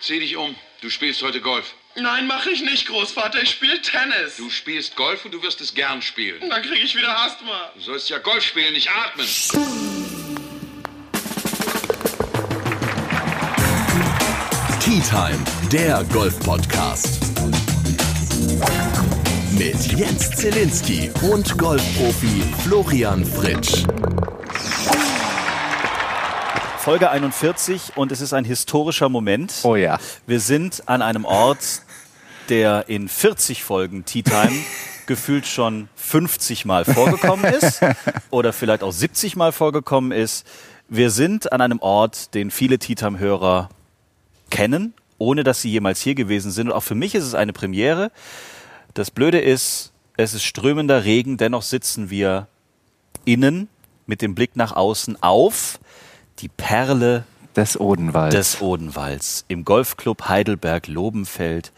Zieh dich um. Du spielst heute Golf. Nein, mach ich nicht, Großvater. Ich spiele Tennis. Du spielst Golf und du wirst es gern spielen. Dann kriege ich wieder Asthma. Du sollst ja Golf spielen, nicht atmen. Tea Time, der Golf-Podcast. Mit Jens Zielinski und Golfprofi Florian Fritsch. Folge 41 und es ist ein historischer Moment. Oh ja. Wir sind an einem Ort, der in 40 Folgen Tea Time gefühlt schon 50 Mal vorgekommen ist oder vielleicht auch 70 Mal vorgekommen ist. Wir sind an einem Ort, den viele Tea Time-Hörer kennen, ohne dass sie jemals hier gewesen sind. Und auch für mich ist es eine Premiere. Das Blöde ist, es ist strömender Regen, dennoch sitzen wir innen mit dem Blick nach außen auf die Perle Des Odenwalds. des Odenwalds im Golfclub Heidelberg Lobenfeld.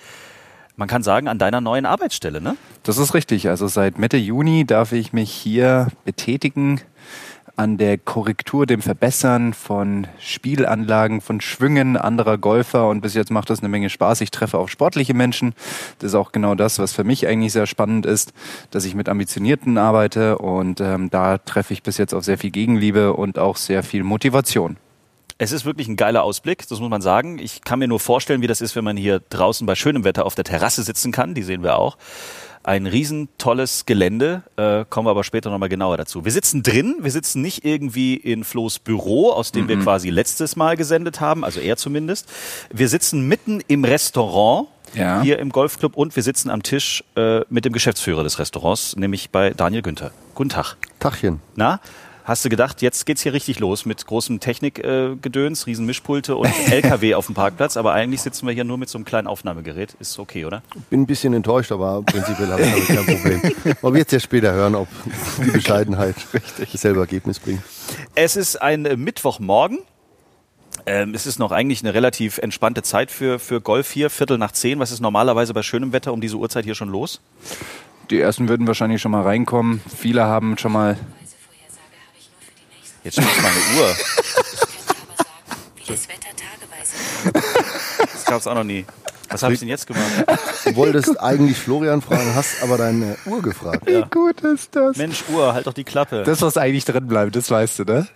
Man kann sagen, an deiner neuen Arbeitsstelle, ne? Das ist richtig. Also seit Mitte Juni darf ich mich hier betätigen an der Korrektur, dem Verbessern von Spielanlagen, von Schwüngen anderer Golfer. Und bis jetzt macht das eine Menge Spaß. Ich treffe auch sportliche Menschen. Das ist auch genau das, was für mich eigentlich sehr spannend ist, dass ich mit Ambitionierten arbeite. Und ähm, da treffe ich bis jetzt auf sehr viel Gegenliebe und auch sehr viel Motivation. Es ist wirklich ein geiler Ausblick, das muss man sagen. Ich kann mir nur vorstellen, wie das ist, wenn man hier draußen bei schönem Wetter auf der Terrasse sitzen kann. Die sehen wir auch. Ein riesen tolles Gelände, äh, kommen wir aber später nochmal genauer dazu. Wir sitzen drin, wir sitzen nicht irgendwie in Flo's Büro, aus dem wir quasi letztes Mal gesendet haben, also er zumindest. Wir sitzen mitten im Restaurant Ja. hier im Golfclub und wir sitzen am Tisch äh, mit dem Geschäftsführer des Restaurants, nämlich bei Daniel Günther. Guten Tag. Tachchen. Na, hast du gedacht, jetzt geht's hier richtig los mit großem Technikgedöns, äh, riesen Mischpulte und LKW auf dem Parkplatz, aber eigentlich sitzen wir hier nur mit so einem kleinen Aufnahmegerät. Ist okay, oder? Bin ein bisschen enttäuscht, aber prinzipiell habe ich damit kein Problem. Ob wir jetzt ja später hören, ob die Bescheidenheit dasselbe Ergebnis bringt. Es ist ein Mittwochmorgen. Ähm, es ist noch eigentlich eine relativ entspannte Zeit für, für Golf hier, Viertel nach zehn. Was ist normalerweise bei schönem Wetter um diese Uhrzeit hier schon los? Die ersten würden wahrscheinlich schon mal reinkommen. Viele haben schon mal Jetzt steht meine Uhr. wie das Wetter tageweise Das gab's auch noch nie. Was habe ich denn jetzt gemacht? Du wolltest eigentlich Florian fragen, hast aber deine Uhr gefragt. Wie gut ist das? Mensch, Uhr, halt doch die Klappe. Das, was eigentlich drin bleibt, das weißt du, ne?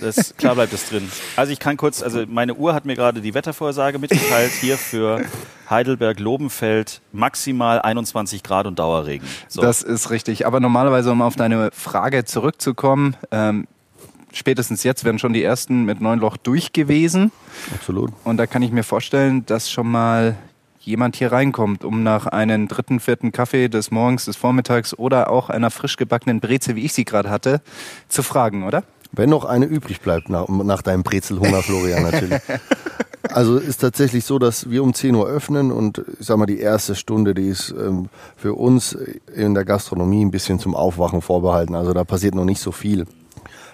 Das, klar bleibt es drin. Also ich kann kurz, also meine Uhr hat mir gerade die Wettervorhersage mitgeteilt, hier für Heidelberg-Lobenfeld maximal 21 Grad und Dauerregen. So. Das ist richtig. Aber normalerweise, um auf deine Frage zurückzukommen, ähm, spätestens jetzt werden schon die ersten mit neun Loch durch gewesen. Absolut. Und da kann ich mir vorstellen, dass schon mal jemand hier reinkommt, um nach einem dritten, vierten Kaffee des Morgens, des Vormittags oder auch einer frisch gebackenen Breze, wie ich sie gerade hatte, zu fragen, oder? Wenn noch eine übrig bleibt nach, nach deinem Brezelhunger, Florian, natürlich. Also ist tatsächlich so, dass wir um 10 Uhr öffnen und ich sag mal, die erste Stunde, die ist ähm, für uns in der Gastronomie ein bisschen zum Aufwachen vorbehalten. Also da passiert noch nicht so viel.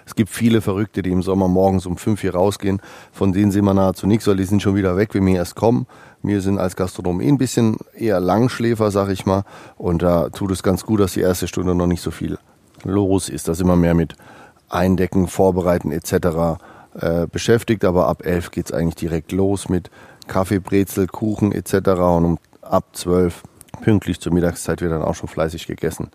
Es gibt viele Verrückte, die im Sommer morgens um 5 hier rausgehen. Von denen sehen wir nahezu nichts, weil die sind schon wieder weg, wenn wir erst kommen. Wir sind als Gastronom eh ein bisschen eher Langschläfer, sag ich mal. Und da tut es ganz gut, dass die erste Stunde noch nicht so viel los ist. Da sind wir mehr mit Eindecken, Vorbereiten etc. Äh, beschäftigt. Aber ab 11 geht's eigentlich direkt los mit Kaffee, Brezel, Kuchen etc. Und um, ab 12 pünktlich zur Mittagszeit wird dann auch schon fleißig gegessen.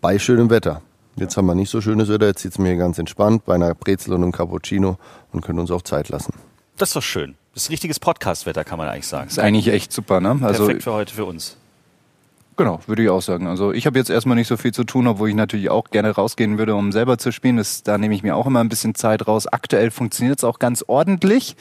Bei schönem Wetter. Jetzt haben wir nicht so schönes Wetter, jetzt sitzen wir hier ganz entspannt bei einer Brezel und einem Cappuccino und können uns auch Zeit lassen. Das ist doch schön. Das ist richtiges Podcast-Wetter, kann man eigentlich sagen. Ist eigentlich echt super, ne? Also Perfekt für heute, für uns. Genau, würde ich auch sagen. Also ich habe jetzt erstmal nicht so viel zu tun, obwohl ich natürlich auch gerne rausgehen würde, um selber zu spielen. Das, da nehme ich mir auch immer ein bisschen Zeit raus. Aktuell funktioniert es auch ganz ordentlich.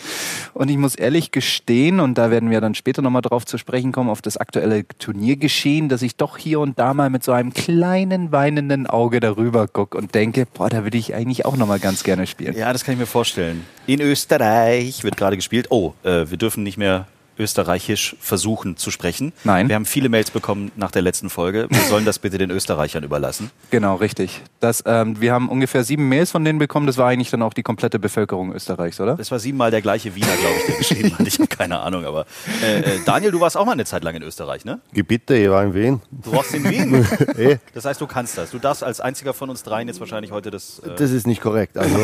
Und ich muss ehrlich gestehen, und da werden wir dann später nochmal drauf zu sprechen kommen, auf das aktuelle Turniergeschehen, dass ich doch hier und da mal mit so einem kleinen weinenden Auge darüber gucke und denke, boah, da würde ich eigentlich auch nochmal ganz gerne spielen. Ja, das kann ich mir vorstellen. In Österreich wird gerade gespielt. Oh, äh, wir dürfen nicht mehr Österreichisch versuchen zu sprechen. Nein. Wir haben viele Mails bekommen nach der letzten Folge. Wir sollen das bitte den Österreichern überlassen. Genau, richtig. Das, ähm, wir haben ungefähr sieben Mails von denen bekommen. Das war eigentlich dann auch die komplette Bevölkerung Österreichs, oder? Das war siebenmal der gleiche Wiener, glaube ich, der geschrieben hat. Ich habe keine Ahnung, aber äh, äh, Daniel, du warst auch mal eine Zeit lang in Österreich, ne? Gebitte, ihr war in Wien. Du warst in Wien. Eh, Das heißt, du kannst das. Du darfst als einziger von uns dreien jetzt wahrscheinlich heute das. Äh, Das ist nicht korrekt. Also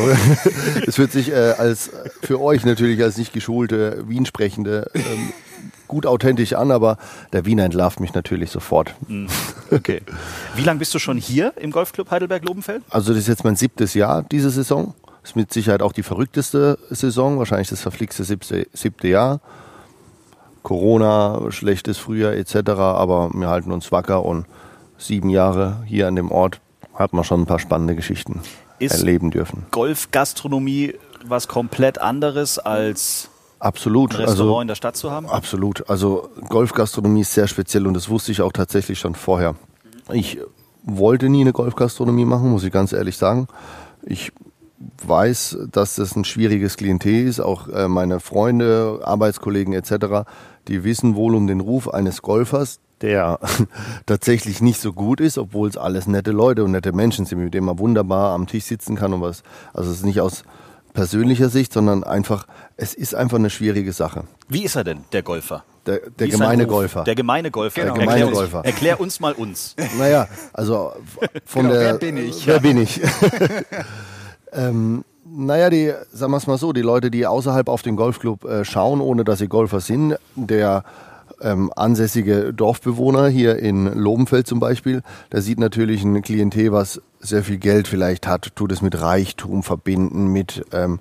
es wird sich äh, als für euch natürlich als nicht geschulte Wien-Sprechende ähm, gut authentisch an, aber der Wiener entlarvt mich natürlich sofort. okay. Wie lange bist du schon hier im Golfclub Heidelberg-Lobenfeld? Also das ist jetzt mein siebtes Jahr diese Saison. Ist mit Sicherheit auch die verrückteste Saison, wahrscheinlich das verflixte siebte, siebte Jahr. Corona, schlechtes Frühjahr etc., aber wir halten uns wacker und sieben Jahre hier an dem Ort hat man schon ein paar spannende Geschichten Ist- erleben dürfen. Golfgastronomie was komplett anderes als Absolut. ein Restaurant Also in der Stadt zu haben? Absolut. Also Golfgastronomie ist sehr speziell und das wusste ich auch tatsächlich schon vorher. Ich wollte nie eine Golfgastronomie machen, muss ich ganz ehrlich sagen. Ich weiß, dass das ein schwieriges Klientel ist. Auch äh, meine Freunde, Arbeitskollegen etc., die wissen wohl um den Ruf eines Golfers, der tatsächlich nicht so gut ist, obwohl es alles nette Leute und nette Menschen sind, mit denen man wunderbar am Tisch sitzen kann und was. Also es ist nicht aus persönlicher Sicht, sondern einfach, es ist einfach eine schwierige Sache. Wie ist er denn, der Golfer? Der, der gemeine? Golfer. Der gemeine Golfer. Der Erklär gemeine uns, Golfer. Erklär uns mal uns. Naja, also von Genau, der. wer bin ich? Wer bin ich? ähm, naja, die, sagen wir es mal so, die Leute, die außerhalb auf den Golfclub äh, schauen, ohne dass sie Golfer sind, der ähm, ansässige Dorfbewohner hier in Lobenfeld zum Beispiel, der sieht natürlich ein Klientel, was sehr viel Geld vielleicht hat, tut es mit Reichtum verbinden, mit ähm,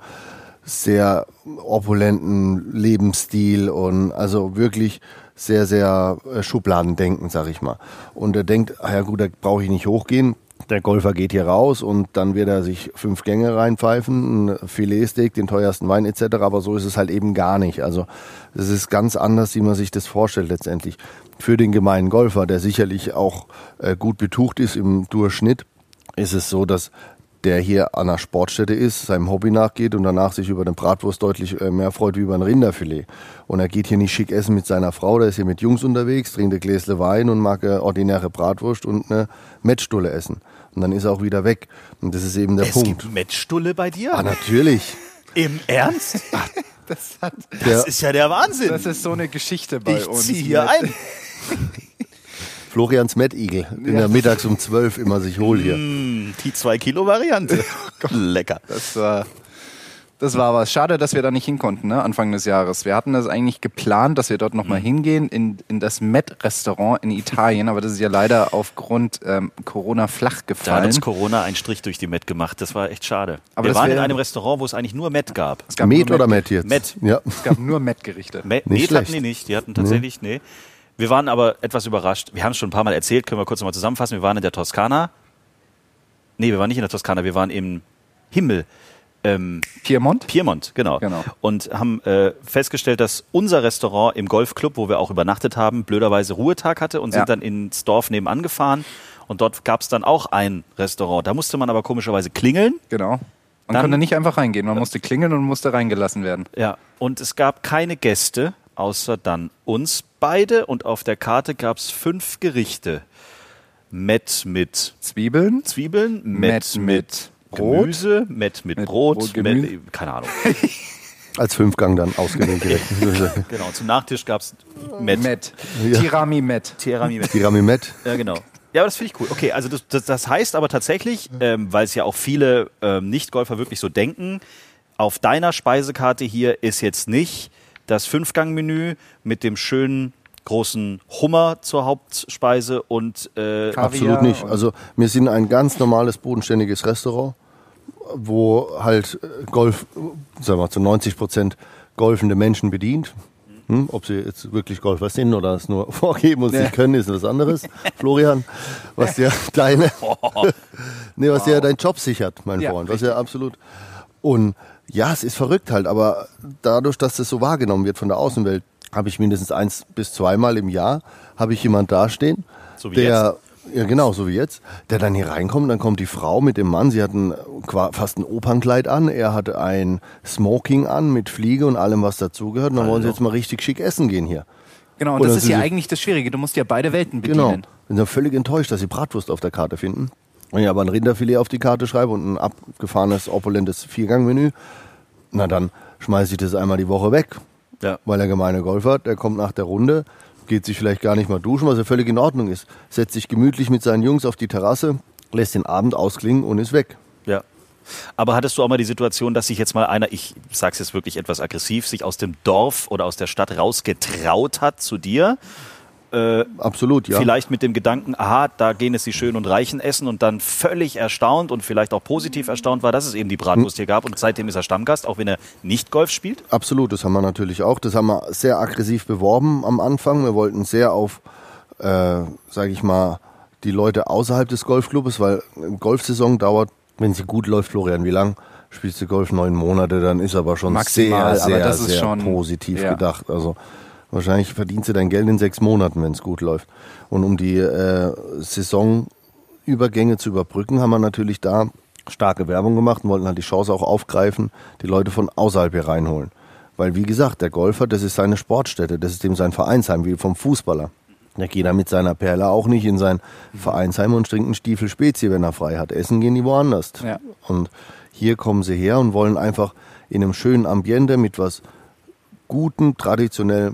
sehr opulenten Lebensstil und also wirklich sehr, sehr äh, Schubladendenken, sag ich mal. Und er denkt, ah ja gut, da brauche ich nicht hochgehen. Der Golfer geht hier raus und dann wird er sich fünf Gänge reinpfeifen, ein Filetsteak, den teuersten Wein etc. Aber so ist es halt eben gar nicht. Also es ist ganz anders, wie man sich das vorstellt letztendlich. Für den gemeinen Golfer, der sicherlich auch äh, gut betucht ist im Durchschnitt, ist es so, dass der hier an einer Sportstätte ist, seinem Hobby nachgeht und danach sich über eine Bratwurst deutlich äh, mehr freut wie über ein Rinderfilet. Und er geht hier nicht schick essen mit seiner Frau, der ist hier mit Jungs unterwegs, trinkt ein Gläsle Wein und mag eine ordinäre Bratwurst und eine Mettstulle essen. Und dann ist er auch wieder weg. Und das ist eben der Es Punkt. gibt Mettstulle bei dir? Ah, natürlich. Im Ernst? Das, hat, Das ist ja der Wahnsinn. das ist so eine Geschichte bei ich uns. ziehe hier mit- ein. Florians Mettigel, den er mittags um zwölf immer sich holt hier. Mm, Die 2-Kilo-Variante. Lecker. Das war, das war was. Schade, dass wir da nicht hin konnten, ne? Anfang des Jahres. Wir hatten das eigentlich geplant, dass wir dort nochmal hingehen in, in das Met-Restaurant in Italien, aber das ist ja leider aufgrund ähm, Corona flach Da hat gefallen. uns Corona einen Strich durch die Met gemacht. Das war echt schade. Aber wir das waren in einem Restaurant, wo es eigentlich nur Met gab. Es gab Met oder Met jetzt? Met. Ja. Es gab nur Met-Gerichte. Met, Met hatten die nicht. Die hatten tatsächlich, nee. Wir waren aber etwas überrascht. Wir haben es schon ein paar Mal erzählt, können wir kurz nochmal zusammenfassen. Wir waren in der Toskana. Nee, wir waren nicht in der Toskana, wir waren im Himmel. Ähm, Piemont? Piemont, genau. Genau. Und haben äh, festgestellt, dass unser Restaurant im Golfclub, wo wir auch übernachtet haben, blöderweise Ruhetag hatte und sind Ja. dann ins Dorf nebenan gefahren. Und dort gab es dann auch ein Restaurant. Da musste man aber komischerweise klingeln. Genau. Man Dann- konnte nicht einfach reingehen. Man musste klingeln und musste reingelassen werden. Ja. Und es gab keine Gäste, außer dann uns beide. Und auf der Karte gab es fünf Gerichte. Met mit Zwiebeln, Zwiebeln, Met, Met mit Brot. Gemüse, Met mit, Mit Brot, Brot, Met, keine Ahnung. Als Fünfgang dann ausgewählt direkt. genau. Zum Nachtisch gab es Met. Met. Ja. Tirami Met. Tiramisu mit Tirami Met. Ja, genau. Ja, aber das finde ich cool. Okay, also das, das, das heißt aber tatsächlich, ähm, weil es ja auch viele ähm, Nicht-Golfer wirklich so denken, auf deiner Speisekarte hier ist jetzt nicht das Fünfgang-Menü mit dem schönen großen Hummer zur Hauptspeise und äh, Absolut nicht. Also wir sind ein ganz normales, bodenständiges Restaurant, wo halt äh, Golf, sagen wir zu 90 Prozent golfende Menschen bedient. Hm, ob sie jetzt wirklich Golfer sind oder es nur vorgeben und es nicht können, ist was anderes. Florian, was dir deine, nee, was dir dein Job sichert, mein Ja, Freund, was ja absolut. Und ja, es ist verrückt halt, aber dadurch, dass das so wahrgenommen wird von der Außenwelt, habe ich mindestens eins bis zweimal im Jahr habe ich jemand dastehen, So wie der Ja, genau, so wie jetzt. Der dann hier reinkommt, dann kommt die Frau mit dem Mann. Sie hatten fast ein Opernkleid an. Er hatte ein Smoking an mit Fliege und allem, was dazugehört. Und dann wollen sie jetzt mal richtig schick essen gehen hier. Genau, und Oder das ist ja eigentlich das Schwierige. Du musst ja beide Welten Genau. bedienen. Sind dann völlig enttäuscht, dass sie Bratwurst auf der Karte finden. Wenn ich aber ein Rinderfilet auf die Karte schreibe und ein abgefahrenes, opulentes Viergangmenü, na dann schmeiße ich das einmal die Woche weg. Ja. Weil der gemeine Golfer, der kommt nach der Runde, geht sich vielleicht gar nicht mal duschen, was ja völlig in Ordnung ist. Setzt sich gemütlich mit seinen Jungs auf die Terrasse, lässt den Abend ausklingen und ist weg. Ja. Aber hattest du auch mal die Situation, dass sich jetzt mal einer, ich sag's jetzt wirklich etwas aggressiv, sich aus dem Dorf oder aus der Stadt rausgetraut hat zu dir? Absolut, ja. Vielleicht mit dem Gedanken, aha, da gehen es die Schönen und Reichen essen und dann völlig erstaunt und vielleicht auch positiv erstaunt war, dass es eben die Bratwurst hier gab und seitdem ist er Stammgast, auch wenn er nicht Golf spielt. Absolut, das haben wir natürlich auch. Das haben wir sehr aggressiv beworben am Anfang. Wir wollten sehr auf, äh, sage ich mal, die Leute außerhalb des Golfclubs, weil eine Golfsaison dauert, wenn sie gut läuft, Florian, wie lang? Spielst du Golf neun Monate, dann ist aber schon Maximal, sehr, aber sehr, das ist sehr schon- positiv ja. gedacht. Also wahrscheinlich verdienst du dein Geld in sechs Monaten, wenn es gut läuft. Und um die äh, Saisonübergänge zu überbrücken, haben wir natürlich da starke Werbung gemacht und wollten halt die Chance auch aufgreifen, die Leute von außerhalb hier reinholen. Weil wie gesagt, der Golfer, das ist seine Sportstätte, das ist dem sein Vereinsheim, wie vom Fußballer. Der geht da mit seiner Perle auch nicht in sein Vereinsheim und trinkt einen Stiefel Spezi, wenn er frei hat. Essen gehen die woanders. Ja. Und hier kommen sie her und wollen einfach in einem schönen Ambiente mit was Guten, traditionell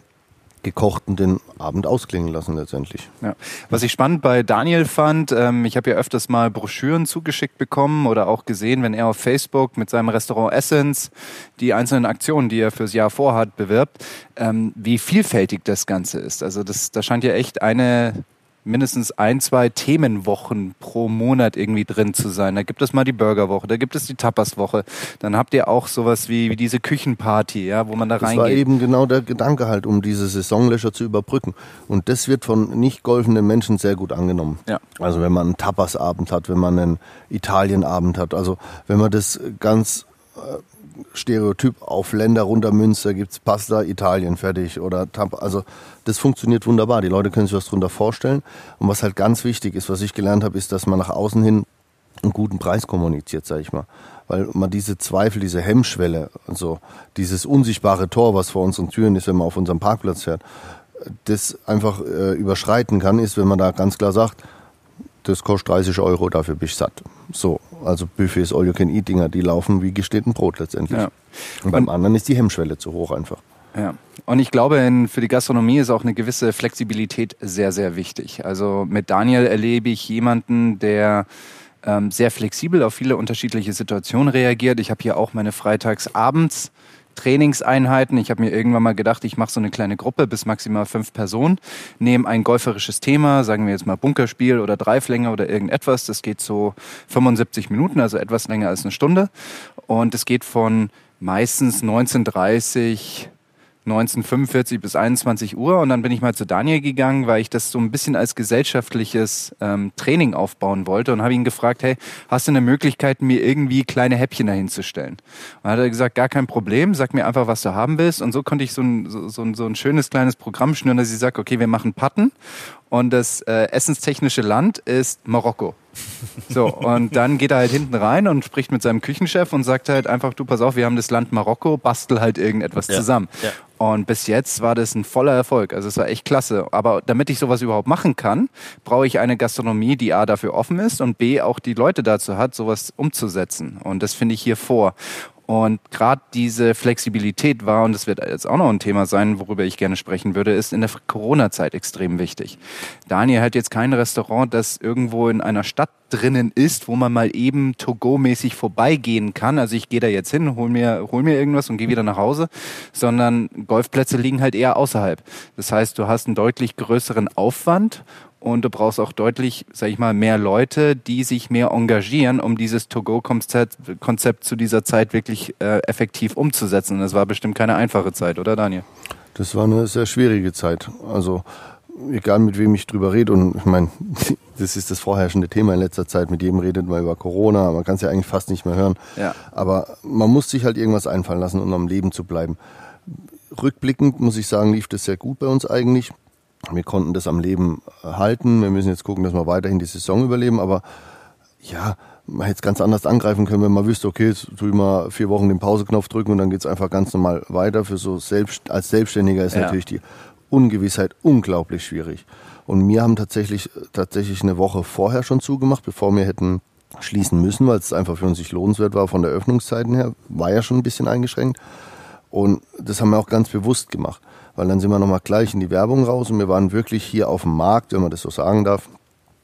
gekochten den Abend ausklingen lassen letztendlich. Ja. Was ich spannend bei Daniel fand, ähm, ich habe ja öfters mal Broschüren zugeschickt bekommen oder auch gesehen, wenn er auf Facebook mit seinem Restaurant Essence die einzelnen Aktionen, die er fürs Jahr vorhat, bewirbt, ähm, wie vielfältig das Ganze ist. Also das, da scheint ja echt eine mindestens ein, zwei Themenwochen pro Monat irgendwie drin zu sein. Da gibt es mal die Burgerwoche, da gibt es die Tapaswoche. Dann habt ihr auch sowas wie, wie diese Küchenparty, ja, wo man da Das war reingeht. eben genau der Gedanke halt, um diese Saisonlöcher zu überbrücken. Und das wird von nicht golfenden Menschen sehr gut angenommen. Ja. Also wenn man einen Tapasabend hat, wenn man einen Italienabend hat, also wenn man das ganz äh, Stereotyp auf Länder runtermünzt, da gibt's Pasta, Italien, fertig. Oder Tap also das funktioniert wunderbar. Die Leute können sich was drunter vorstellen. Und was halt ganz wichtig ist, was ich gelernt habe, ist, dass man nach außen hin einen guten Preis kommuniziert, sag ich mal. Weil man diese Zweifel, diese Hemmschwelle, also dieses unsichtbare Tor, was vor unseren Türen ist, wenn man auf unserem Parkplatz fährt, das einfach äh, überschreiten kann, ist, wenn man da ganz klar sagt, das kostet 30 Euro, dafür bin ich satt. So, also Buffets, All-You-Can-Eat-Dinger, die laufen wie geschnitten Brot letztendlich. Ja. Und beim anderen ist die Hemmschwelle zu hoch einfach. Ja. Und ich glaube, für die Gastronomie ist auch eine gewisse Flexibilität sehr, sehr wichtig. Also mit Daniel erlebe ich jemanden, der ähm, sehr flexibel auf viele unterschiedliche Situationen reagiert. Ich habe hier auch meine Freitagsabends Trainingseinheiten. Ich habe mir irgendwann mal gedacht, ich mache so eine kleine Gruppe bis maximal fünf Personen, nehme ein golferisches Thema, sagen wir jetzt mal Bunkerspiel oder Dreiflänge oder irgendetwas. Das geht so 75 Minuten, also etwas länger als eine Stunde. Und es geht von meistens 19.30 1945 bis 21 Uhr. Und dann bin ich mal zu Daniel gegangen, weil ich das so ein bisschen als gesellschaftliches ähm, Training aufbauen wollte und habe ihn gefragt, hey, hast du eine Möglichkeit, mir irgendwie kleine Häppchen dahin zu stellen? Und hat er gesagt, gar kein Problem, sag mir einfach, was du haben willst. Und so konnte ich so ein, so, so, ein- so ein schönes kleines Programm schnüren, dass ich sage, okay, wir machen Patten und das äh, essenstechnische Land ist Marokko. So, und dann geht er halt hinten rein und spricht mit seinem Küchenchef und sagt halt einfach, du pass auf, wir haben das Land Marokko, bastel halt irgendetwas Ja, zusammen. ja. Und bis jetzt war das ein voller Erfolg. Also es war echt klasse. Aber damit ich sowas überhaupt machen kann, brauche ich eine Gastronomie, die A dafür offen ist und B auch die Leute dazu hat, sowas umzusetzen. Und das finde ich hier vor. Und gerade diese Flexibilität war, und das wird jetzt auch noch ein Thema sein, worüber ich gerne sprechen würde, ist in der Corona-Zeit extrem wichtig. Daniel hat jetzt kein Restaurant, das irgendwo in einer Stadt drinnen ist, wo man mal eben to-go-mäßig vorbeigehen kann. Also ich gehe da jetzt hin, hol mir, hol mir irgendwas und gehe wieder nach Hause, sondern Golfplätze liegen halt eher außerhalb. Das heißt, du hast einen deutlich größeren Aufwand und du brauchst auch deutlich, sag ich mal, mehr Leute, die sich mehr engagieren, um dieses To-Go-Konzept Konzept zu dieser Zeit wirklich äh, effektiv umzusetzen. Das war bestimmt keine einfache Zeit, oder Daniel? Das war eine sehr schwierige Zeit. Also egal mit wem ich drüber rede und ich meine, das ist das vorherrschende Thema in letzter Zeit. Mit jedem redet man über Corona, man kann es ja eigentlich fast nicht mehr hören. Ja. Aber man muss sich halt irgendwas einfallen lassen, um am Leben zu bleiben. Rückblickend muss ich sagen, lief das sehr gut bei uns eigentlich. Wir konnten das am Leben halten. Wir müssen jetzt gucken, dass wir weiterhin die Saison überleben. Aber ja, man hätte es ganz anders angreifen können, wenn man wüsste, okay, jetzt tue ich mal vier Wochen den Pauseknopf drücken und dann geht's einfach ganz normal weiter. Für so selbst, als Selbstständiger ist Ja. natürlich die Ungewissheit unglaublich schwierig. Und wir haben tatsächlich, tatsächlich eine Woche vorher schon zugemacht, bevor wir hätten schließen müssen, weil es einfach für uns nicht lohnenswert war von der Öffnungszeiten her. War ja schon ein bisschen eingeschränkt. Und das haben wir auch ganz bewusst gemacht. Weil dann sind wir nochmal gleich in die Werbung raus und wir waren wirklich hier auf dem Markt, wenn man das so sagen darf,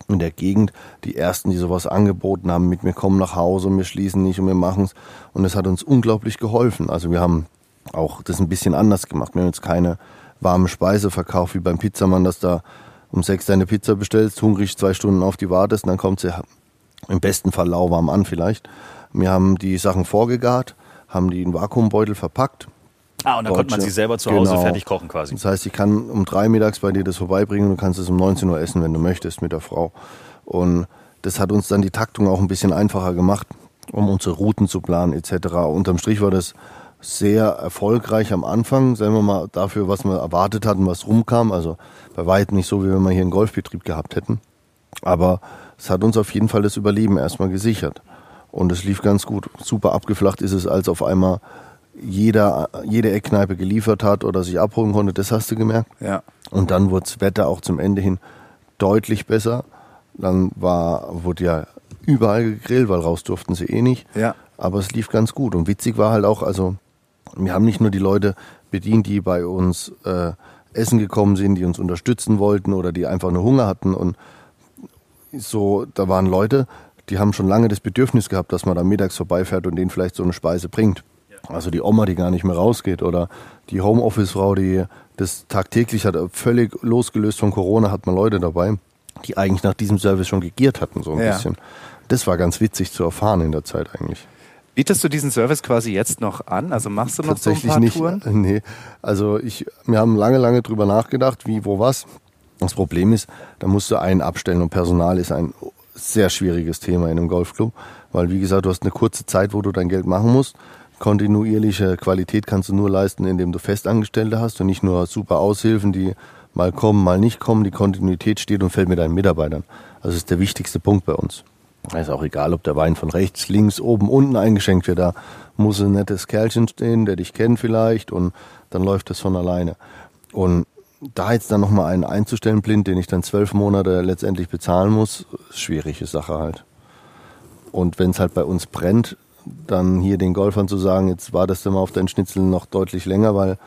in der Gegend die ersten, die sowas angeboten haben, mit mir kommen nach Hause und wir schließen nicht und wir machen es. Und es hat uns unglaublich geholfen. Also wir haben auch das ein bisschen anders gemacht. Wir haben jetzt keine warme Speise verkauft wie beim Pizzamann, dass da um sechs deine Pizza bestellst, hungrig zwei Stunden auf die wartest und dann kommt sie im besten Fall lauwarm an vielleicht. Wir haben die Sachen vorgegart, haben die in Vakuumbeutel verpackt. Ah, und dann konnte man Deutsche- sie selber zu Hause Genau. fertig kochen quasi. Das heißt, ich kann um drei mittags bei dir das vorbeibringen und du kannst es um 19 Uhr essen, wenn du möchtest, mit der Frau. Und das hat uns dann die Taktung auch ein bisschen einfacher gemacht, um unsere Routen zu planen etc. Unterm Strich war das sehr erfolgreich am Anfang, sagen wir mal, dafür, was wir erwartet hatten, was rumkam. Also bei weitem nicht so, wie wenn wir hier einen Golfbetrieb gehabt hätten. Aber es hat uns auf jeden Fall das Überleben erstmal gesichert. Und es lief ganz gut. Super abgeflacht ist es, als auf einmal jeder, jede Eckkneipe geliefert hat oder sich abholen konnte. Das hast du gemerkt. Ja. Und dann wurde das Wetter auch zum Ende hin deutlich besser. Dann war, wurde ja überall gegrillt, weil raus durften sie eh nicht. Ja. Aber es lief ganz gut. Und witzig war halt auch, also wir haben nicht nur die Leute bedient, die bei uns äh, essen gekommen sind, die uns unterstützen wollten oder die einfach nur Hunger hatten. Und so, da waren Leute, die haben schon lange das Bedürfnis gehabt, dass man da mittags vorbeifährt und denen vielleicht so eine Speise bringt. Also die Oma, die gar nicht mehr rausgeht oder die Homeoffice-Frau, die das tagtäglich hat, völlig losgelöst von Corona, hat man Leute dabei, die eigentlich nach diesem Service schon gegiert hatten, so ein Ja. bisschen. Das war ganz witzig zu erfahren in der Zeit eigentlich. Bietest du diesen Service quasi jetzt noch an? Also machst du noch so ein Tatsächlich paar nicht. Touren? Nee. Also ich, wir haben lange, lange drüber nachgedacht, wie, wo, was. Das Problem ist, da musst du einen abstellen und Personal ist ein sehr schwieriges Thema in einem Golfclub, weil wie gesagt, du hast eine kurze Zeit, wo du dein Geld machen musst. Kontinuierliche Qualität kannst du nur leisten, indem du Festangestellte hast und nicht nur super Aushilfen, die mal kommen, mal nicht kommen. Die Kontinuität steht und fällt mit deinen Mitarbeitern. Also das ist der wichtigste Punkt bei uns. Ist auch egal, ob der Wein von rechts, links, oben, unten eingeschenkt wird. Da muss ein nettes Kerlchen stehen, der dich kennt vielleicht und dann läuft das von alleine. Und da jetzt dann nochmal einen einzustellen, blind, den ich dann zwölf Monate letztendlich bezahlen muss, ist schwierige Sache halt. Und wenn es halt bei uns brennt, dann hier den Golfern zu sagen, jetzt wartest du mal auf deinen Schnitzel noch deutlich länger, weil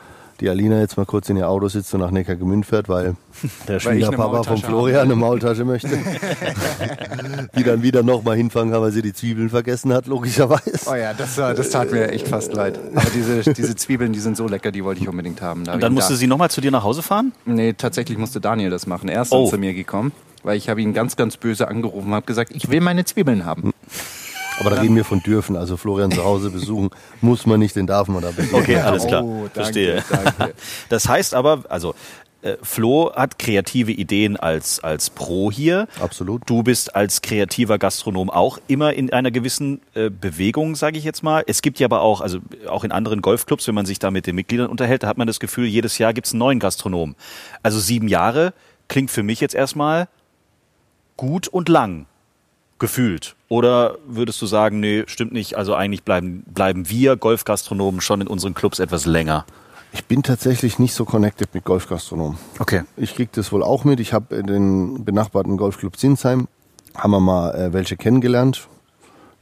die Alina jetzt mal kurz in ihr Auto sitzt und nach Neckargemünd fährt, weil der Schwiegerpapa von Florian eine Maultasche möchte. die dann wieder nochmal hinfangen kann, weil sie die Zwiebeln vergessen hat, logischerweise. Oh ja, das, das tat mir echt fast leid. Aber diese, diese Zwiebeln, die sind so lecker, die wollte ich unbedingt haben. Da Und dann musste da- sie nochmal zu dir nach Hause fahren? Nee, tatsächlich musste Daniel das machen. Er ist Oh. dann zu mir gekommen, weil ich habe ihn ganz, ganz böse angerufen und habe gesagt, ich will meine Zwiebeln haben. Aber da reden wir von dürfen. Also Florian zu Hause besuchen muss man nicht, den darf man da besuchen. Okay, alles klar. Oh, danke, Verstehe. danke. Das heißt aber, also äh, Flo hat kreative Ideen als, als Pro hier. Absolut. Du bist als kreativer Gastronom auch immer in einer gewissen äh, Bewegung, sage ich jetzt mal. Es gibt ja aber auch, also auch in anderen Golfclubs, wenn man sich da mit den Mitgliedern unterhält, da hat man das Gefühl, jedes Jahr gibt es einen neuen Gastronom. Also sieben Jahre klingt für mich jetzt erstmal gut und lang gefühlt. Oder würdest du sagen, nee, stimmt nicht, also eigentlich bleiben, bleiben wir Golfgastronomen schon in unseren Clubs etwas länger? Ich bin tatsächlich nicht so connected mit Golfgastronomen. Okay. Ich krieg das wohl auch mit. Ich habe den benachbarten Golfclub Zinsheim, haben wir mal äh, welche kennengelernt.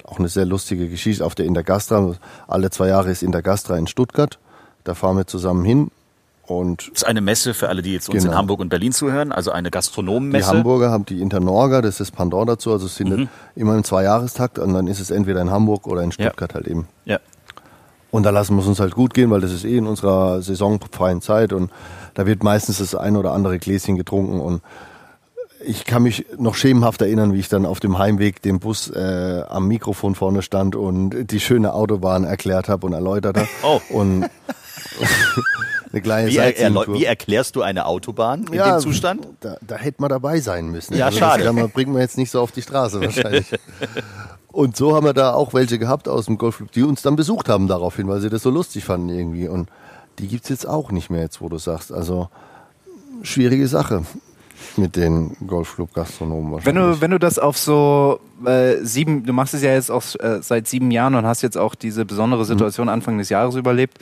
Auch eine sehr lustige Geschichte auf der Intergastra. Alle zwei Jahre ist Intergastra in Stuttgart. Da fahren wir zusammen hin. Und Das ist eine Messe für alle, die jetzt uns in Genau. Hamburg und Berlin zuhören, also eine die Gastronomenmesse. Hamburger haben die Internorga, das ist Pendant dazu. Also es sind Mhm. immer im Zweijahrestakt und dann ist es entweder in Hamburg oder in Stuttgart halt eben. Ja. Und da lassen wir es uns halt gut gehen, weil das ist eh in unserer saisonfreien Zeit und da wird meistens das ein oder andere Gläschen getrunken und ich kann mich noch schemenhaft erinnern, wie ich dann auf dem Heimweg dem Bus äh, am Mikrofon vorne stand und die schöne Autobahn erklärt habe und erläutert habe. Oh. Und eine kleine Wie, er, wie erklärst du eine Autobahn in Ja, dem Zustand? Da, da hätte man dabei sein müssen. Ja, das schade. kann man, bringt man jetzt nicht so auf die Straße wahrscheinlich. Und so haben wir da auch welche gehabt aus dem Golfclub, die uns dann besucht haben daraufhin, weil sie das so lustig fanden irgendwie. Und die gibt's jetzt auch nicht mehr, jetzt wo du sagst. Also schwierige Sache mit den Golfclub-Gastronomen Wenn wahrscheinlich. du, wenn du das auf so äh, sieben, du machst es ja jetzt auch äh, seit sieben Jahren und hast jetzt auch diese besondere Situation Anfang des Jahres überlebt.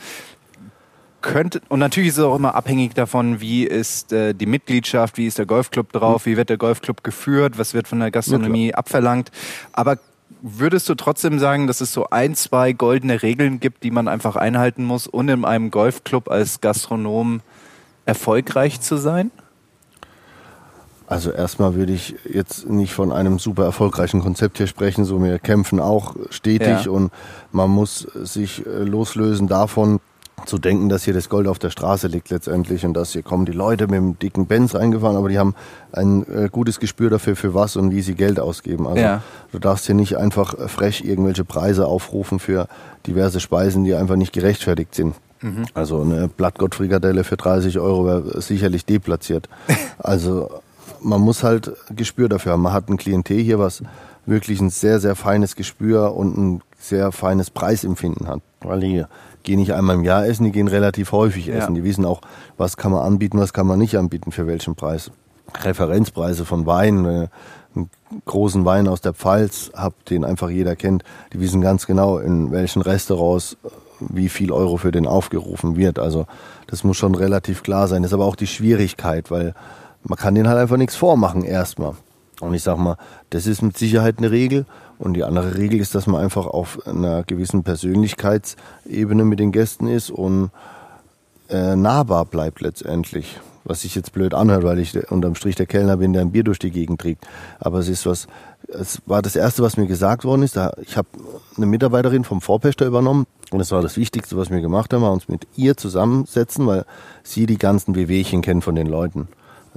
Könnte, und natürlich ist es auch immer abhängig davon, wie ist äh, die Mitgliedschaft, wie ist der Golfclub drauf, wie wird der Golfclub geführt, was wird von der Gastronomie abverlangt. Aber würdest du trotzdem sagen, dass es so ein, zwei goldene Regeln gibt, die man einfach einhalten muss, um in einem Golfclub als Gastronom erfolgreich zu sein? Also erstmal würde ich jetzt nicht von einem super erfolgreichen Konzept hier sprechen. So wir kämpfen auch stetig Ja. und man muss sich äh, loslösen davon zu denken, dass hier das Gold auf der Straße liegt letztendlich und dass hier kommen die Leute mit dem dicken Benz reingefahren, aber die haben ein äh, gutes Gespür dafür, für was und wie sie Geld ausgeben. Also Ja. du darfst hier nicht einfach äh, frech irgendwelche Preise aufrufen für diverse Speisen, die einfach nicht gerechtfertigt sind. Also eine Blattgottfrikadelle für 30 Euro wäre sicherlich deplatziert. Also man muss halt Gespür dafür haben. Man hat ein Klientel hier, was wirklich ein sehr, sehr feines Gespür und ein sehr feines Preisempfinden hat. Weil die gehen nicht einmal im Jahr essen, die gehen relativ häufig Ja. essen. Die wissen auch, was kann man anbieten, was kann man nicht anbieten, für welchen Preis. Referenzpreise von Wein, äh, einen großen Wein aus der Pfalz, hab, den einfach jeder kennt. Die wissen ganz genau, in welchen Restaurants äh, wie viel Euro für den aufgerufen wird. Also das muss schon relativ klar sein. Das ist aber auch die Schwierigkeit, weil man kann denen halt einfach nichts vormachen erstmal. Und ich sag mal, das ist mit Sicherheit eine Regel. Und die andere Regel ist, dass man einfach auf einer gewissen Persönlichkeitsebene mit den Gästen ist und äh, nahbar bleibt letztendlich. Was sich jetzt blöd anhört, weil ich unterm Strich der Kellner bin, der ein Bier durch die Gegend trägt. Aber es ist was, es war das Erste, was mir gesagt worden ist. Ich habe eine Mitarbeiterin vom Vorpächter übernommen und das war das Wichtigste, was wir gemacht haben, war uns mit ihr zusammensetzen, weil sie die ganzen Wehwehchen kennt von den Leuten.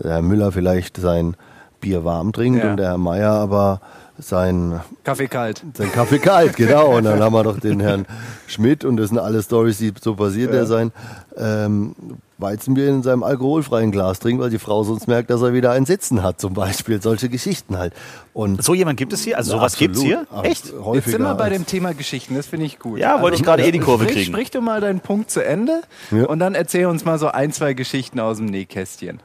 Der Herr Müller vielleicht sein Bier warm trinkt Ja. und der Herr Meier aber sein Kaffee kalt. sein Kaffee kalt, genau. Und dann haben wir noch den Herrn Schmidt und das sind alle Stories, die so passiert, der sein ähm, Weizenbier in seinem alkoholfreien Glas trinkt, weil die Frau sonst merkt, dass er wieder ein Sitzen hat, zum Beispiel. Solche Geschichten halt. Und So jemand gibt es hier? Also sowas absolut. gibt's hier? Echt? Häufiger Jetzt sind wir bei dem Thema Geschichten, das finde ich gut. Ja, wollte ich gerade eh die Kurve sprich, kriegen. Sprich du mal deinen Punkt zu Ende Ja. und dann erzähl uns mal so ein, zwei Geschichten aus dem Nähkästchen.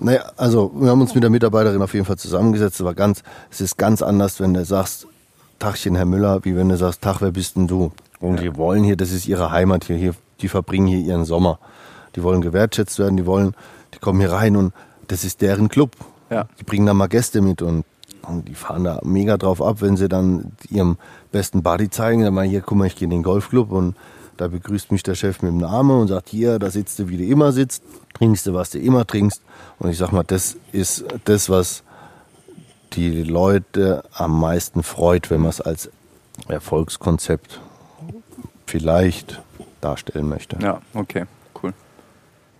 Naja, also wir haben uns mit der Mitarbeiterin auf jeden Fall zusammengesetzt. Es war ganz, es ist ganz anders, wenn du sagst, Tachchen, Herr Müller, wie wenn du sagst, Tag, wer bist denn du? Und die wollen hier, das ist ihre Heimat hier, hier, die verbringen hier ihren Sommer. Die wollen gewertschätzt werden, die wollen, die kommen hier rein und das ist deren Club. Ja. Die bringen da mal Gäste mit und, und die fahren da mega drauf ab, wenn sie dann ihrem besten Buddy zeigen, dann mal hier, guck mal, ich gehe in den Golfclub und da begrüßt mich der Chef mit dem Namen und sagt, hier, da sitzt du, wie du immer sitzt, trinkst du, was du immer trinkst. Und ich sag mal, das ist das, was die Leute am meisten freut, wenn man es als Erfolgskonzept vielleicht darstellen möchte. Ja, okay, cool.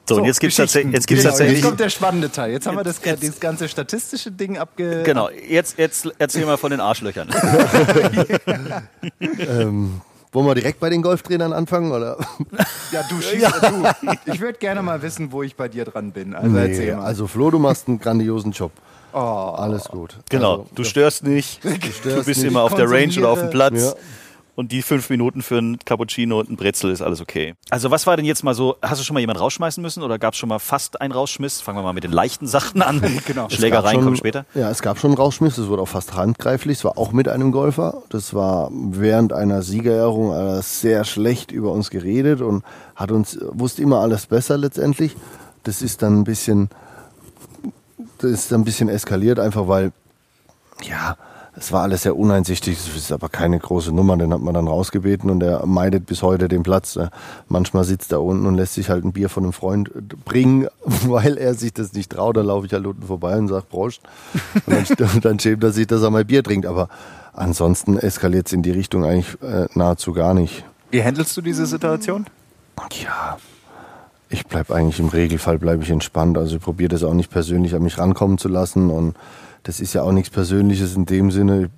So, und jetzt gibt's Geschichten. tatsächlich, jetzt gibt's Genau, tatsächlich, Jetzt kommt der spannende Teil. Jetzt haben wir das, Jetzt- das ganze statistische Ding abge... genau, jetzt, jetzt erzähl mal von den Arschlöchern. Ähm, wollen wir direkt bei den Golftrainern anfangen? Oder? Ja, du schießt, du. Ich würde gerne mal wissen, wo ich bei dir dran bin. Also erzähl mal. also Flo, du machst einen grandiosen Job. oh, Alles gut. Genau, Also, du störst nicht, du, störst bist nicht. immer auf der Range oder auf dem Platz. Ja. Und die fünf Minuten für ein Cappuccino und ein Brezel ist alles okay. Also was war denn jetzt mal so, hast du schon mal jemand rausschmeißen müssen oder gab es schon mal fast einen Rausschmiss? Fangen wir mal mit den leichten Sachen an. Genau. Schlägereien kommen später. Ja, es gab schon einen Rausschmiss, es wurde auch fast handgreiflich. Es war auch mit einem Golfer. Das war während einer Siegerehrung äh, sehr schlecht über uns geredet und hat uns, wusste immer alles besser letztendlich. Das ist dann ein bisschen, das ist dann ein bisschen eskaliert, einfach weil, ja, es war alles sehr uneinsichtig. Es ist aber keine große Nummer. Den hat man dann rausgebeten und er meidet bis heute den Platz. Äh, Manchmal sitzt er unten und lässt sich halt ein Bier von einem Freund äh, bringen, weil er sich das nicht traut. Dann laufe ich halt unten vorbei und sage Prost. Und dann, dann schämt er sich, dass er mal Bier trinkt. Aber ansonsten eskaliert es in die Richtung eigentlich äh, nahezu gar nicht. Wie handelst du diese Situation? Ja, ich bleib eigentlich im Regelfall bleibe ich entspannt. Also ich probiere das auch nicht persönlich an mich rankommen zu lassen und das ist ja auch nichts Persönliches in dem Sinne.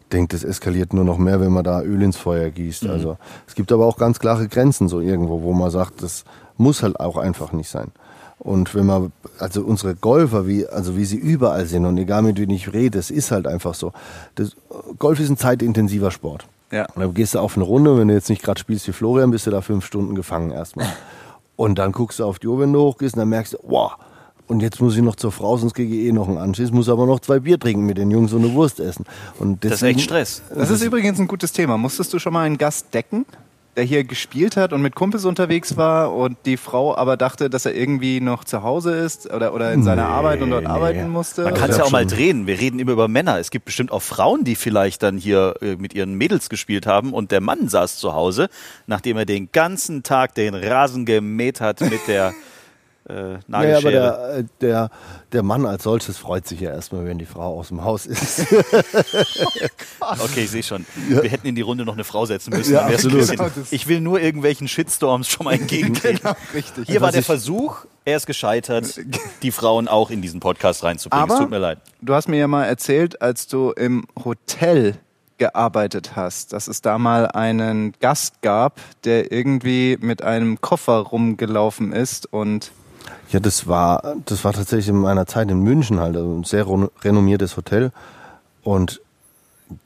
Ich denke, das eskaliert nur noch mehr, wenn man da Öl ins Feuer gießt. Also es gibt aber auch ganz klare Grenzen so irgendwo, wo man sagt, das muss halt auch einfach nicht sein. Und wenn man, also unsere Golfer, wie, also wie sie überall sind und egal mit wem ich rede, es ist halt einfach so. Das, Golf ist ein zeitintensiver Sport. Ja. Und dann gehst du auf eine Runde, wenn du jetzt nicht gerade spielst wie Florian, bist du da fünf Stunden gefangen erstmal. Und dann guckst du auf die Uhr, wenn du hochgehst, und dann merkst du, wow, Und jetzt muss ich noch zur Frau, sonst kriege ich eh noch einen Anschiss, muss aber noch zwei Bier trinken mit den Jungs und eine Wurst essen. Und Das ist deswegen, echt Stress. Das ist übrigens ein gutes Thema. Musstest du schon mal einen Gast decken, der hier gespielt hat und mit Kumpels unterwegs war und die Frau aber dachte, dass er irgendwie noch zu Hause ist oder, oder in seiner Nee, Arbeit und dort nee. arbeiten musste? Man kann es ja auch mal drehen. Wir reden immer über Männer. Es gibt bestimmt auch Frauen, die vielleicht dann hier äh, mit ihren Mädels gespielt haben und der Mann saß zu Hause, nachdem er den ganzen Tag den Rasen gemäht hat mit der äh, Naja, aber der, äh, der, der Mann als solches freut sich ja erstmal, wenn die Frau aus dem Haus ist. Okay, ich sehe schon. Wir hätten in die Runde noch eine Frau setzen müssen. Ja, absolut. bisschen- Genau, ich will nur irgendwelchen Shitstorms schon mal entgegentreten. Genau, richtig. Hier war Was der Versuch, er ist gescheitert, die Frauen auch in diesen Podcast reinzubringen. Aber es tut mir leid. du hast mir ja mal erzählt, als du im Hotel gearbeitet hast, dass es da mal einen Gast gab, der irgendwie mit einem Koffer rumgelaufen ist und Ja, das war, das war tatsächlich in meiner Zeit in München halt, also ein sehr ren- renommiertes Hotel. Und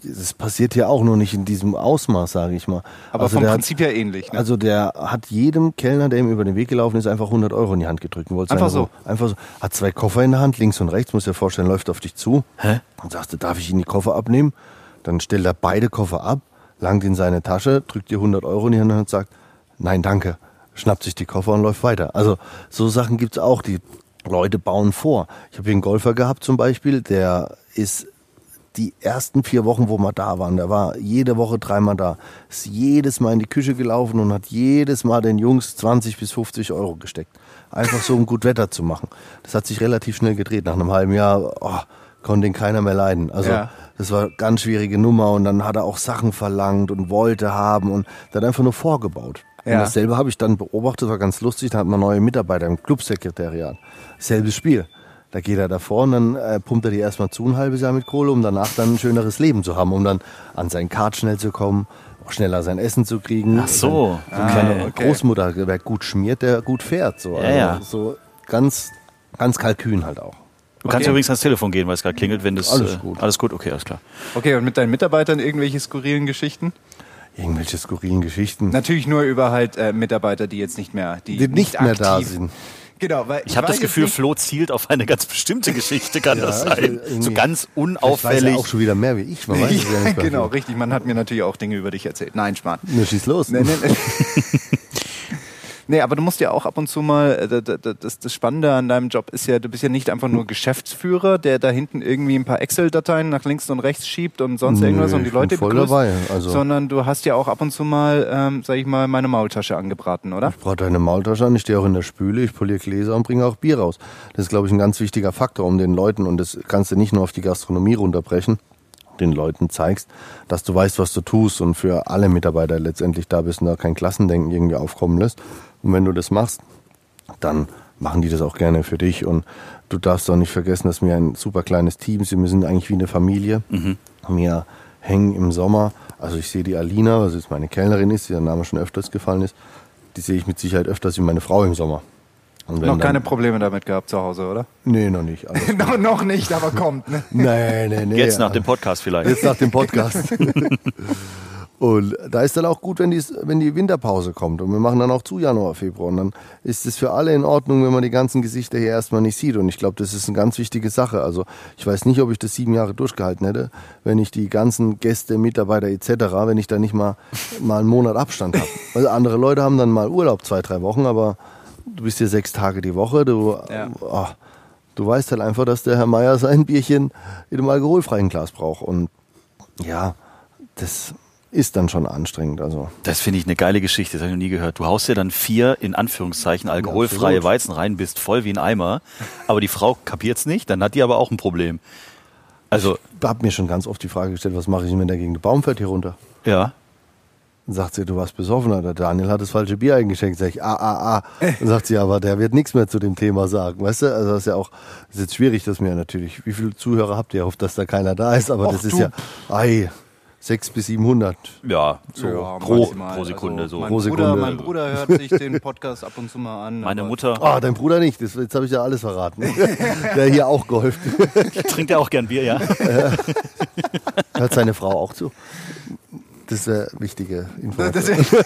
das passiert ja auch nur nicht in diesem Ausmaß, sage ich mal. aber also vom Prinzip her ähnlich. Ne? also der hat jedem Kellner, der ihm über den Weg gelaufen ist, einfach 100 Euro in die Hand gedrückt. Wollte Einfach so? Einfach so. Hat zwei Koffer in der Hand, links und rechts, muss dir vorstellen, läuft auf dich zu. Hä? Und sagte, darf ich Ihnen die Koffer abnehmen? Dann stellt er beide Koffer ab, langt in seine Tasche, drückt dir 100 Euro in die Hand und sagt, nein, danke. Schnappt sich die Koffer und läuft weiter. Also so Sachen gibt's auch, die Leute bauen vor. Ich habe hier einen Golfer gehabt zum Beispiel, der ist die ersten vier Wochen, wo wir da waren, der war jede Woche dreimal da, ist jedes Mal in die Küche gelaufen und hat jedes Mal den Jungs 20 bis 50 Euro gesteckt. Einfach so, um gut Wetter zu machen. Das hat sich relativ schnell gedreht. Nach einem halben Jahr oh, konnte ihn keiner mehr leiden. Also Ja. das war eine ganz schwierige Nummer und dann hat er auch Sachen verlangt und wollte haben und der hat einfach nur vorgebaut. Und Ja. dasselbe habe ich dann beobachtet, war ganz lustig, da hat man neue Mitarbeiter im Clubsekretariat. Selbes Spiel. Da geht er davor und dann äh, pumpt er die erstmal zu ein halbes Jahr mit Kohle, um danach dann ein schöneres Leben zu haben, um dann an sein Kart schnell zu kommen, auch schneller sein Essen zu kriegen. Ach so. So eine kleine okay. Großmutter, wer gut schmiert, der gut fährt. So, Ja, ja. so ganz, ganz kalkün halt auch. Du kannst Okay. übrigens ans Telefon gehen, weil es gerade klingelt, wenn das. Alles äh, gut. Alles gut, okay, alles klar. Okay, und mit deinen Mitarbeitern irgendwelche skurrilen Geschichten? Irgendwelche skurrilen Geschichten, Natürlich nur über halt äh, Mitarbeiter, die jetzt nicht mehr, die, die nicht mehr da aktiv- sind. Genau, weil Ich habe das Gefühl, nicht- Flo zielt auf eine ganz bestimmte Geschichte, kann Ja, das ich sein? So ganz Vielleicht weiß er unauffällig. auch schon wieder mehr wie ich. Man weiß ja nicht bei genau, richtig. Man hat mir natürlich auch Dinge über dich erzählt. Nein, Spahn. Na, schieß los. Nee, nee, nee. Nee, aber du musst ja auch ab und zu mal, äh, da- da- das, das Spannende an deinem Job ist ja, du bist ja nicht einfach nur Geschäftsführer, der da hinten irgendwie ein paar Excel-Dateien nach links und rechts schiebt und sonst irgendwas und die Leute voll begrüßt, dabei, also- sondern du hast ja auch ab und zu mal, ähm, sag ich mal, meine Maultasche angebraten, oder? Ich brauche deine Maultasche an, ich stehe auch in der Spüle, ich poliere Gläser und bringe auch Bier raus. Das ist, glaube ich, ein ganz wichtiger Faktor, um den Leuten, und das kannst du nicht nur auf die Gastronomie runterbrechen, den Leuten zeigst, dass du weißt, was du tust und für alle Mitarbeiter letztendlich da bist und da kein Klassendenken irgendwie aufkommen lässt. Und wenn du das machst, dann machen die das auch gerne für dich. Und du darfst auch nicht vergessen, dass wir ein super kleines Team sind. Wir sind eigentlich wie eine Familie. Wir hängen im Sommer, also ich sehe die Alina, was jetzt meine Kellnerin ist, die der Name schon öfters gefallen ist, die sehe ich mit Sicherheit öfters wie meine Frau im Sommer. Und wenn Noch dann- keine Probleme damit gehabt zu Hause, oder? Nee, noch nicht. Noch, noch nicht, aber kommt. Ne? nee, nee, nee. Jetzt nach dem Podcast vielleicht. Jetzt nach dem Podcast. Und da ist dann auch gut, wenn die, wenn die Winterpause kommt. Und wir machen dann auch zu Januar, Februar. Und dann ist es für alle in Ordnung, wenn man die ganzen Gesichter hier erstmal nicht sieht. Und ich glaube, das ist eine ganz wichtige Sache. Also ich weiß nicht, ob ich das sieben Jahre durchgehalten hätte, wenn ich die ganzen Gäste, Mitarbeiter etc., wenn ich da nicht mal, mal einen Monat Abstand habe. Also andere Leute haben dann mal Urlaub, zwei, drei Wochen, aber du bist hier sechs Tage die Woche. Du, Ja. oh, du weißt halt einfach, dass der Herr Meier sein Bierchen in einem alkoholfreien Glas braucht. Und ja, das ist dann schon anstrengend. Also Das finde ich eine geile Geschichte, das habe ich noch nie gehört. Du haust ja dann vier, in Anführungszeichen, alkoholfreie absolut. Weizen rein, bist voll wie ein Eimer, aber die Frau kapiert's nicht, dann hat die aber auch ein Problem. Also, ich habe mir schon ganz oft die Frage gestellt, was mache ich, wenn der gegen den Baum fährt hier runter? ja. Dann sagt sie, du warst besoffen, der Daniel hat das falsche Bier eingeschenkt. Sag ich, ah, ah, ah. Dann sagt sie, aber der wird nichts mehr zu dem Thema sagen. Weißt du, also das ist ja auch, das ist jetzt schwierig, dass mir natürlich, wie viele Zuhörer habt ihr? Ich hoffe, dass da keiner da ist, aber Och, das ist du. ja, ei, sechs bis 700. Ja, so Ja, pro, pro Sekunde. Also so. Mein, Pro Bruder, Sekunde. mein Bruder hört sich den Podcast ab und zu mal an. Meine Mutter Ah, dein Bruder nicht, das, jetzt habe ich ja alles verraten. der hier auch golft. trinkt ja auch gern Bier, ja. Hört seine Frau auch zu? Das wäre wichtige Information.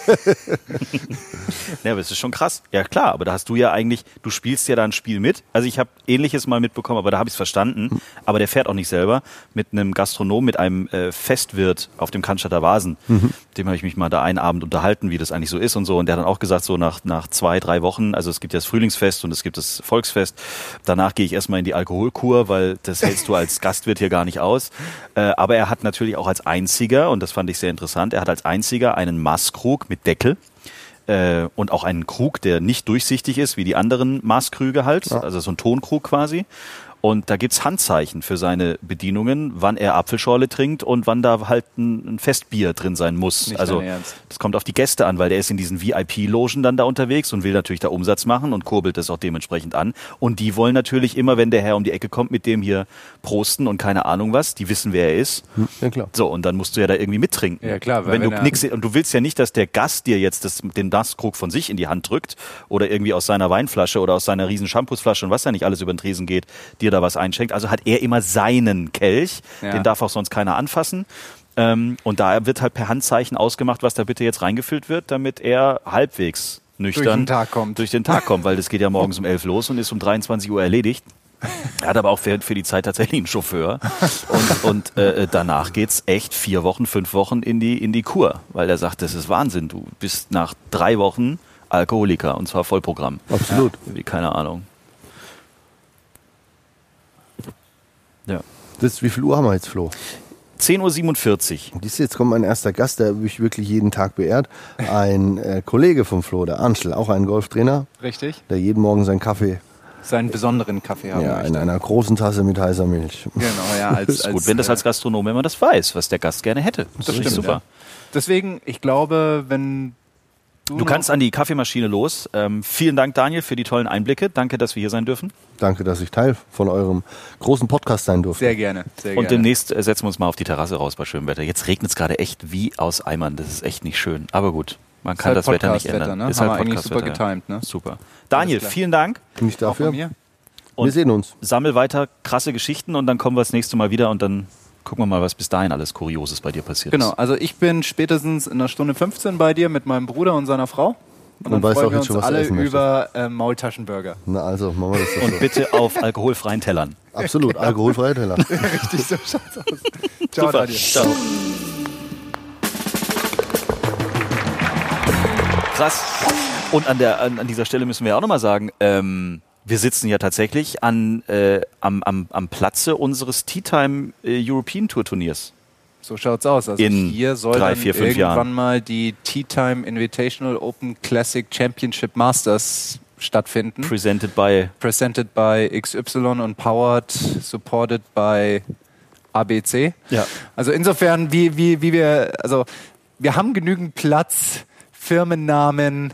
Ja, aber es ist schon krass. Ja klar, aber da hast du ja eigentlich, du spielst ja da ein Spiel mit. Also ich habe ähnliches mal mitbekommen, aber da habe ich es verstanden. Aber der fährt auch nicht selber. Mit einem Gastronom, mit einem äh, Festwirt auf dem Cannstatter Vasen. Dem habe ich mich mal da einen Abend unterhalten, wie das eigentlich so ist und so. Und der hat dann auch gesagt, so nach, nach zwei, drei Wochen, also es gibt ja das Frühlingsfest und es gibt das Volksfest. Danach gehe ich erstmal in die Alkoholkur, weil das hältst du als Gastwirt hier gar nicht aus. Äh, aber er hat natürlich auch als einziger, und das fand ich sehr interessant, er hat als einziger einen Maßkrug mit Deckel äh, und auch einen Krug, der nicht durchsichtig ist, wie die anderen Maßkrüge halt, also so ein Tonkrug quasi. Und da gibt's Handzeichen für seine Bedienungen, wann er Apfelschorle trinkt und wann da halt ein, Festbier drin sein muss. Nicht also das kommt auf die Gäste an, weil der ist in diesen VIP-Logen dann da unterwegs und will natürlich da Umsatz machen und kurbelt das auch dementsprechend an. Und die wollen natürlich immer, wenn der Herr um die Ecke kommt, mit dem hier prosten und keine Ahnung was, die wissen, wer er ist. Ja, klar. So, und dann musst du ja da irgendwie mittrinken. Ja, klar, weil Wenn, wenn du nix, und du willst ja nicht, dass der Gast dir jetzt das, den Naskrug von sich in die Hand drückt oder irgendwie aus seiner Weinflasche oder aus seiner riesen Shampoosflasche und was ja nicht alles über den Tresen geht, dir da was einschenkt. Also hat er immer seinen Kelch, Ja. den darf auch sonst keiner anfassen. Ähm, und da wird halt per Handzeichen ausgemacht, was da bitte jetzt reingefüllt wird, damit er halbwegs nüchtern den Tag kommt. durch den Tag kommt, weil das geht ja morgens um 11 los und ist um 23 Uhr erledigt. Er hat aber auch für, für die Zeit tatsächlich einen Chauffeur. Und, und äh, danach geht's echt vier Wochen, fünf Wochen in die, in die Kur, weil er sagt, das ist Wahnsinn. Du bist nach drei Wochen Alkoholiker und zwar Vollprogramm. Absolut. Wie keine Ahnung. Ja. Das, wie viel Uhr haben wir jetzt, Flo? 10.47 Uhr. Dies jetzt kommt mein erster Gast, der mich wirklich jeden Tag beehrt. Ein äh, Kollege vom Flo, der Anschel, auch ein Golftrainer, Richtig. der jeden Morgen seinen Kaffee Seinen besonderen Kaffee haben ja, in möchte. einer großen Tasse mit heißer Milch. Genau, ja, als, ist als, gut, wenn das äh, als Gastronom, wenn man das weiß, was der Gast gerne hätte. Das, Das ist stimmt, super. ja. Deswegen, ich glaube, wenn du, Du kannst an die Kaffeemaschine los. Ähm, vielen Dank, Daniel, für die tollen Einblicke. Danke, dass wir hier sein dürfen. Danke, dass ich Teil von eurem großen Podcast sein durfte. sehr gerne, sehr Und gerne. demnächst äh, setzen wir uns mal auf die Terrasse raus bei schönem Wetter. Jetzt regnet es gerade echt wie aus Eimern. Das ist echt nicht schön. Aber gut, man kann halt das Wetter nicht ändern. ne? Ist Haben halt wir eigentlich super ja. getimed, ne? Super. Daniel, vielen Dank. Nicht Auch von dafür. mir? Wir sehen uns. Sammel weiter krasse Geschichten und dann kommen wir das nächste Mal wieder und dann gucken wir mal, was bis dahin alles Kurioses bei dir passiert Genau, ist. also ich bin spätestens in einer Stunde 15 bei dir mit meinem Bruder und seiner Frau. Und dann weißt freuen auch wir jetzt uns schon, was alle über äh, Maultaschenburger. Na also, machen wir das doch Und so. bitte auf alkoholfreien Tellern. Absolut, alkoholfreier Teller. Richtig, so schaut's aus. Ciao, Super. Daniel. Ciao. Krass. Und an, der, an, an dieser Stelle müssen wir auch nochmal sagen, ähm, wir sitzen ja tatsächlich an, äh, am, am, am Platze unseres Tea Time äh, European Tour Turniers. So schaut's aus. Also In hier soll drei, dann vier, fünf irgendwann Jahren. mal die Tea Time Invitational Open Classic Championship Masters stattfinden. Presented by Presented by XY und powered, supported by ABC. Ja. Also insofern, wie, wie, wie wir, also wir haben genügend Platz, Firmennamen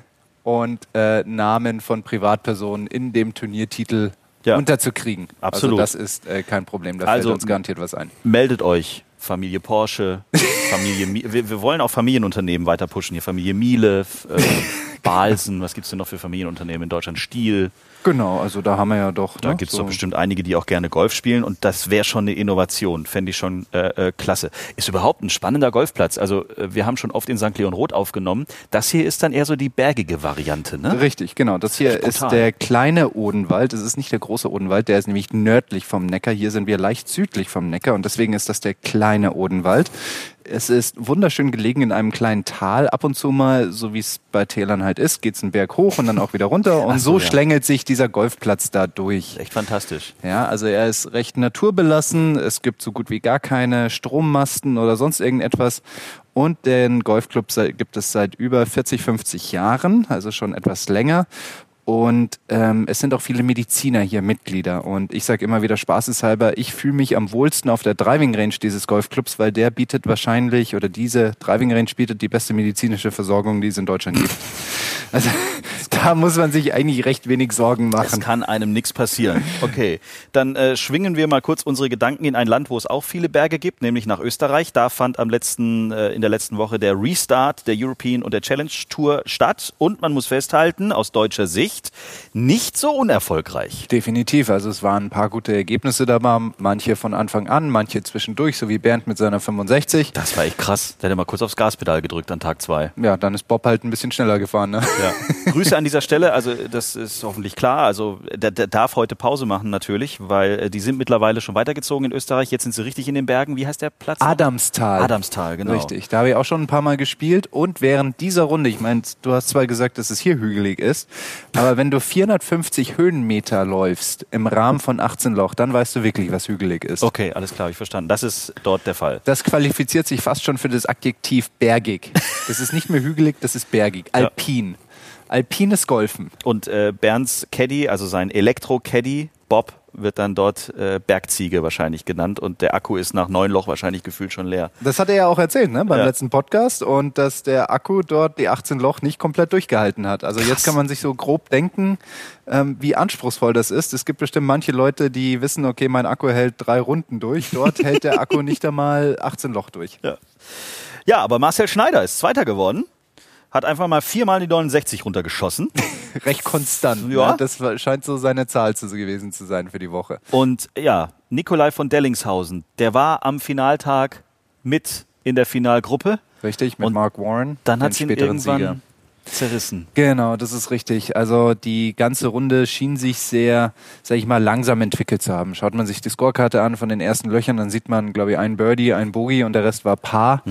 und äh, Namen von Privatpersonen in dem Turniertitel Ja. unterzukriegen. Absolut. Also das ist äh, kein Problem, da Also- fällt uns garantiert was ein. meldet euch. Familie Porsche, Familie Mi wir, wir wollen auch Familienunternehmen weiter pushen. Hier Familie Miele, äh, Balsen, was gibt's denn noch für Familienunternehmen in Deutschland? Stiel. Genau, also da haben wir ja doch. Da ne, gibt's so- doch bestimmt einige, die auch gerne Golf spielen und das wäre schon eine Innovation, fände ich schon äh, äh, klasse. Ist überhaupt ein spannender Golfplatz. Also äh, wir haben schon oft in St. Leon Roth aufgenommen. Das hier ist dann eher so die bergige Variante, ne? Richtig, genau. Das hier echt ist der kleine Odenwald. Es ist nicht der große Odenwald, der ist nämlich nördlich vom Neckar. Hier sind wir leicht südlich vom Neckar und deswegen ist das der kleine Odenwald. Es ist wunderschön gelegen in einem kleinen Tal. Ab und zu mal, so wie es bei Tälern halt ist, geht's einen Berg hoch und dann auch wieder runter. Und so, so ja. schlängelt sich dieser Golfplatz da durch. Echt fantastisch. Ja, also er ist recht naturbelassen. Es gibt so gut wie gar keine Strommasten oder sonst irgendetwas. Und den Golfclub gibt es seit über 40, 50 Jahren, also schon etwas länger. Und ähm, es sind auch viele Mediziner hier Mitglieder. Und ich sage immer wieder spaßeshalber, ich fühle mich am wohlsten auf der Driving Range dieses Golfclubs, weil der bietet wahrscheinlich, oder diese Driving Range bietet die beste medizinische Versorgung, die es in Deutschland gibt. Also da muss man sich eigentlich recht wenig Sorgen Es machen. kann einem nichts passieren. Okay, dann äh, schwingen wir mal kurz unsere Gedanken in ein Land, wo es auch viele Berge gibt, nämlich nach Österreich. Da fand am letzten, äh, in der letzten Woche der Restart der European und der Challenge Tour statt. Und man muss festhalten, aus deutscher Sicht, nicht so unerfolgreich. Definitiv. Also es waren ein paar gute Ergebnisse dabei, manche von Anfang an, manche zwischendurch, so wie Bernd mit seiner 65. Das war echt krass. Der hat mal kurz aufs Gaspedal gedrückt an Tag zwei. Ja, dann ist Bob halt ein bisschen schneller gefahren. Ne? Ja. Grüße an dieser Stelle, also das ist hoffentlich klar. Also der, der darf heute Pause machen natürlich, weil äh, die sind mittlerweile schon weitergezogen in Österreich. Jetzt sind sie richtig in den Bergen. Wie heißt der Platz? Adamstal. Adamstal, genau. Richtig, da habe ich auch schon ein paar Mal gespielt und während dieser Runde, ich meine, du hast zwar gesagt, dass es hier hügelig ist, aber wenn du 450 Höhenmeter läufst im Rahmen von 18 Loch, dann weißt du wirklich, was hügelig ist. Okay, alles klar, ich verstanden. Das ist dort der Fall. Das qualifiziert sich fast schon für das Adjektiv bergig. Das ist nicht mehr hügelig, das ist bergig. Alpin. Alpines Golfen. Und äh, Bernds Caddy, also sein Elektro-Caddy, Bob, wird dann dort äh, Bergziege wahrscheinlich genannt und der Akku ist nach neun Loch wahrscheinlich gefühlt schon leer. Das hat er ja auch erzählt, ne, beim Ja. letzten Podcast und dass der Akku dort die 18 Loch nicht komplett durchgehalten hat. Also jetzt kann man sich so grob denken, ähm, wie anspruchsvoll das ist. Es gibt bestimmt manche Leute, die wissen, okay, mein Akku hält drei Runden durch. Dort hält der Akku nicht einmal 18 Loch durch. Ja, aber Marcel Schneider ist Zweiter geworden, hat einfach mal viermal die 69 runtergeschossen Recht konstant. Ja. Ne? Das scheint so seine Zahl zu, gewesen zu sein für die Woche. und ja, Nikolai von Dellingshausen, der war am Finaltag mit in der Finalgruppe, Richtig, mit Und Mark Warren, dann hat sie ihn irgendwann Sieger. Zerrissen. Genau, das ist richtig. Also die ganze Runde schien sich sehr, sag ich mal, langsam entwickelt zu haben. Schaut man sich die Scorekarte an von den ersten Löchern, dann sieht man, glaube ich, ein Birdie, ein Bogey und der Rest war Paar.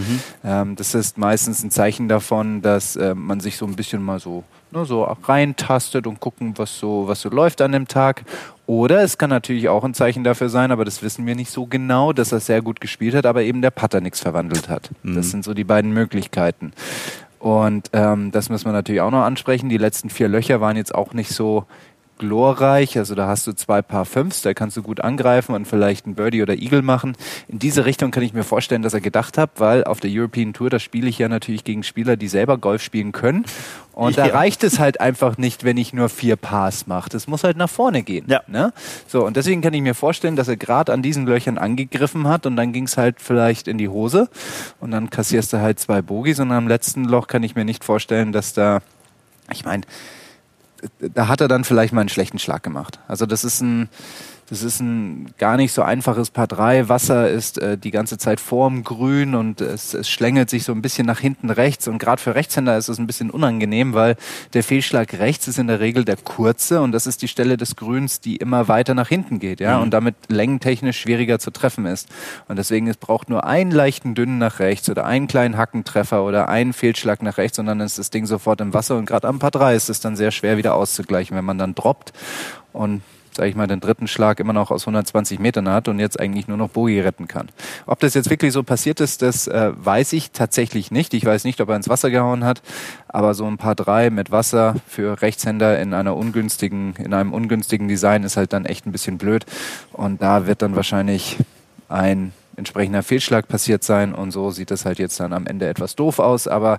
Ähm, das ist meistens ein Zeichen davon, dass äh, man sich so ein bisschen mal so, ne, so reintastet und gucken, was so, was so läuft an dem Tag. Oder es kann natürlich auch ein Zeichen dafür sein, aber das wissen wir nicht so genau, dass er sehr gut gespielt hat, aber eben der Putter nichts verwandelt hat. Das sind so die beiden Möglichkeiten. Und ähm, das müssen wir natürlich auch noch ansprechen. Die letzten vier Löcher waren jetzt auch nicht so glorreich. Also da hast du zwei Paar Fünfs, da kannst du gut angreifen und vielleicht ein Birdie oder Eagle machen. In diese Richtung kann ich mir vorstellen, dass er gedacht hat, weil auf der European Tour, da spiele ich ja natürlich gegen Spieler, die selber Golf spielen können. Und da Ja. reicht es halt einfach nicht, wenn ich nur vier Pars mache. Das muss halt nach vorne gehen. Ja. Ne? So, und deswegen kann ich mir vorstellen, dass er gerade an diesen Löchern angegriffen hat und dann ging es halt vielleicht in die Hose und dann kassierst du halt zwei Bogies und am letzten Loch kann ich mir nicht vorstellen, dass da, ich meine, da hat er dann vielleicht mal einen schlechten Schlag gemacht. Also das ist ein, das ist ein gar nicht so einfaches Paar 3. Wasser ist äh, die ganze Zeit vorm Grün und es, es schlängelt sich so ein bisschen nach hinten rechts. Und gerade für Rechtshänder ist es ein bisschen unangenehm, weil der Fehlschlag rechts ist in der Regel der kurze und das ist die Stelle des Grüns, die immer weiter nach hinten geht, ja, und damit längentechnisch schwieriger zu treffen ist. Und deswegen es braucht nur einen leichten dünnen nach rechts oder einen kleinen Hackentreffer oder einen Fehlschlag nach rechts und dann ist das Ding sofort im Wasser und gerade am Paar 3 ist es dann sehr schwer wieder auszugleichen, wenn man dann droppt und sage ich mal, den dritten Schlag immer noch aus 120 Metern hat und jetzt eigentlich nur noch Bogie retten kann. Ob das jetzt wirklich so passiert ist, das äh, weiß ich tatsächlich nicht. Ich weiß nicht, ob er ins Wasser gehauen hat, aber so ein paar drei mit Wasser für Rechtshänder in einer ungünstigen, in einem ungünstigen Design ist halt dann echt ein bisschen blöd. Und da wird dann wahrscheinlich ein entsprechender Fehlschlag passiert sein. Und so sieht es halt jetzt dann am Ende etwas doof aus, aber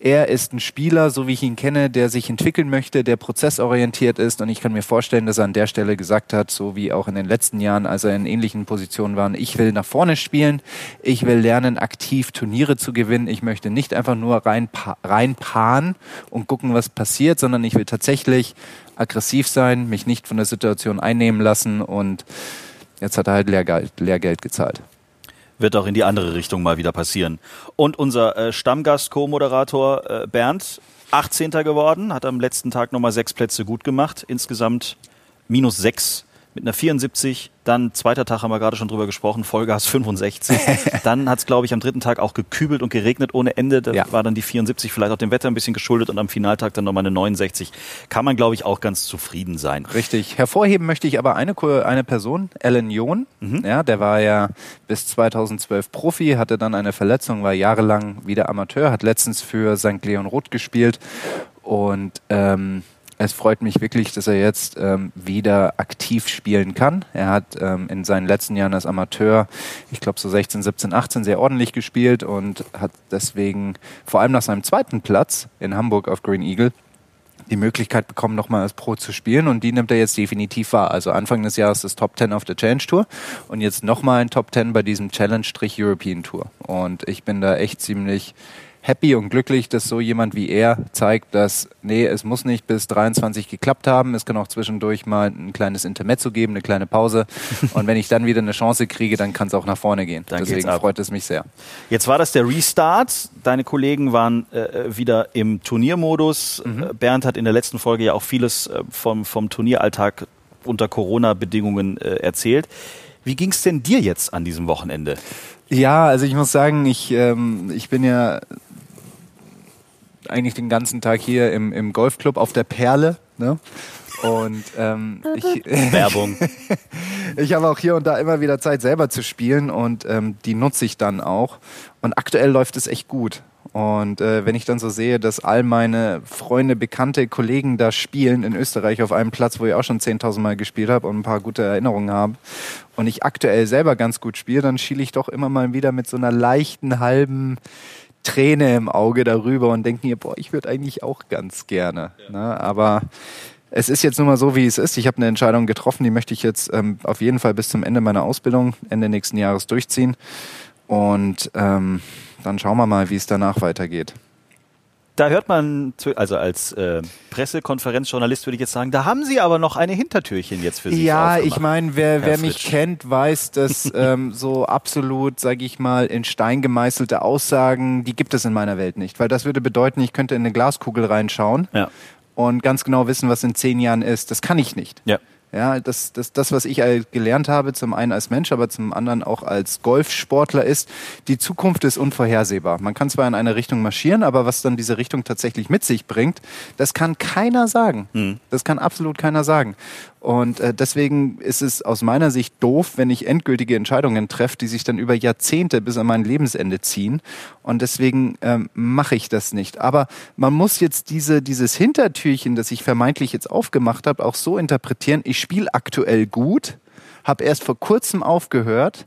er ist ein Spieler, so wie ich ihn kenne, der sich entwickeln möchte, der prozessorientiert ist. Und ich kann mir vorstellen, dass er an der Stelle gesagt hat, so wie auch in den letzten Jahren, als er in ähnlichen Positionen war, ich will nach vorne spielen, ich will lernen, aktiv Turniere zu gewinnen, ich möchte nicht einfach nur rein, reinpaaren und gucken, was passiert, sondern ich will tatsächlich aggressiv sein, mich nicht von der Situation einnehmen lassen. Und jetzt hat er halt Lehrgeld, Lehrgeld gezahlt wird auch in die andere Richtung mal wieder passieren. Und unser äh, Stammgast, Co-Moderator äh, Bernd, 18. geworden, hat am letzten Tag nochmal sechs Plätze gut gemacht. Insgesamt minus sechs mit einer 74. Dann zweiter Tag haben wir gerade schon drüber gesprochen, Vollgas 65. dann hat es, glaube ich, am dritten Tag auch gekübelt und geregnet ohne Ende. Da Ja. war dann die 74 vielleicht auch dem Wetter ein bisschen geschuldet und am Finaltag dann nochmal eine 69. Kann man, glaube ich, auch ganz zufrieden sein. Richtig. Hervorheben möchte ich aber eine, eine Person, Alan John. Ja, der war ja bis 2012 Profi, hatte dann eine Verletzung, war jahrelang wieder Amateur, hat letztens für St. Leon Roth gespielt und ähm, es freut mich wirklich, dass er jetzt ähm, wieder aktiv spielen kann. Er hat ähm, in seinen letzten Jahren als Amateur, ich glaube so 16, 17, 18, sehr ordentlich gespielt und hat deswegen vor allem nach seinem zweiten Platz in Hamburg auf Green Eagle die Möglichkeit bekommen, nochmal als Pro zu spielen und die nimmt er jetzt definitiv wahr. Also Anfang des Jahres das Top 10 auf der Challenge Tour und jetzt nochmal ein Top 10 bei diesem Challenge-European Tour. Und ich bin da echt ziemlich happy und glücklich, dass so jemand wie er zeigt, dass, nee, es muss nicht bis 23 geklappt haben. Es kann auch zwischendurch mal ein kleines Intermezzo geben, eine kleine Pause. Und wenn ich dann wieder eine Chance kriege, dann kann es auch nach vorne gehen. Dann Deswegen freut es mich sehr. Jetzt war das der Restart. Deine Kollegen waren äh, wieder im Turniermodus. Äh, Bernd hat in der letzten Folge ja auch vieles äh, vom, vom Turnieralltag unter Corona-Bedingungen äh, erzählt. Wie ging es denn dir jetzt an diesem Wochenende? Ja, also ich muss sagen, ich, ähm, ich bin ja eigentlich den ganzen Tag hier im, im Golfclub auf der Perle. Ne? Und ähm, ich, Werbung. ich habe auch hier und da immer wieder Zeit, selber zu spielen und ähm, die nutze ich dann auch. Und aktuell läuft es echt gut. Und äh, wenn ich dann so sehe, dass all meine Freunde, Bekannte, Kollegen da spielen in Österreich auf einem Platz, wo ich auch schon 10.000 Mal gespielt habe und ein paar gute Erinnerungen habe und ich aktuell selber ganz gut spiele, dann schiele ich doch immer mal wieder mit so einer leichten halben Träne im Auge darüber und denke mir, boah, ich würde eigentlich auch ganz gerne. Ne? Aber es ist jetzt nun mal so, wie es ist. Ich habe eine Entscheidung getroffen, die möchte ich jetzt ähm, auf jeden Fall bis zum Ende meiner Ausbildung, Ende nächsten Jahres durchziehen. Und ähm, dann schauen wir mal, wie es danach weitergeht. Da hört man, zu- also als äh, Pressekonferenzjournalist würde ich jetzt sagen, da haben Sie aber noch eine Hintertürchen jetzt für sich Ja, ich meine, wer, wer mich kennt, weiß, dass ähm, so absolut, sage ich mal, in Stein gemeißelte Aussagen, die gibt es in meiner Welt nicht. Weil das würde bedeuten, ich könnte in eine Glaskugel reinschauen Ja. und ganz genau wissen, was in zehn Jahren ist. Das kann ich nicht. Ja. Ja, das, das, das, was ich gelernt habe, zum einen als Mensch, aber zum anderen auch als Golfsportler, ist, die Zukunft ist unvorhersehbar. Man kann zwar in eine Richtung marschieren, aber was dann diese Richtung tatsächlich mit sich bringt, das kann keiner sagen. Das kann absolut keiner sagen. Und äh, deswegen ist es aus meiner Sicht doof, wenn ich endgültige Entscheidungen treffe, die sich dann über Jahrzehnte bis an mein Lebensende ziehen. Und deswegen ähm, mache ich das nicht. Aber man muss jetzt diese, dieses Hintertürchen, das ich vermeintlich jetzt aufgemacht habe, auch so interpretieren. Ich spiele aktuell gut, habe erst vor kurzem aufgehört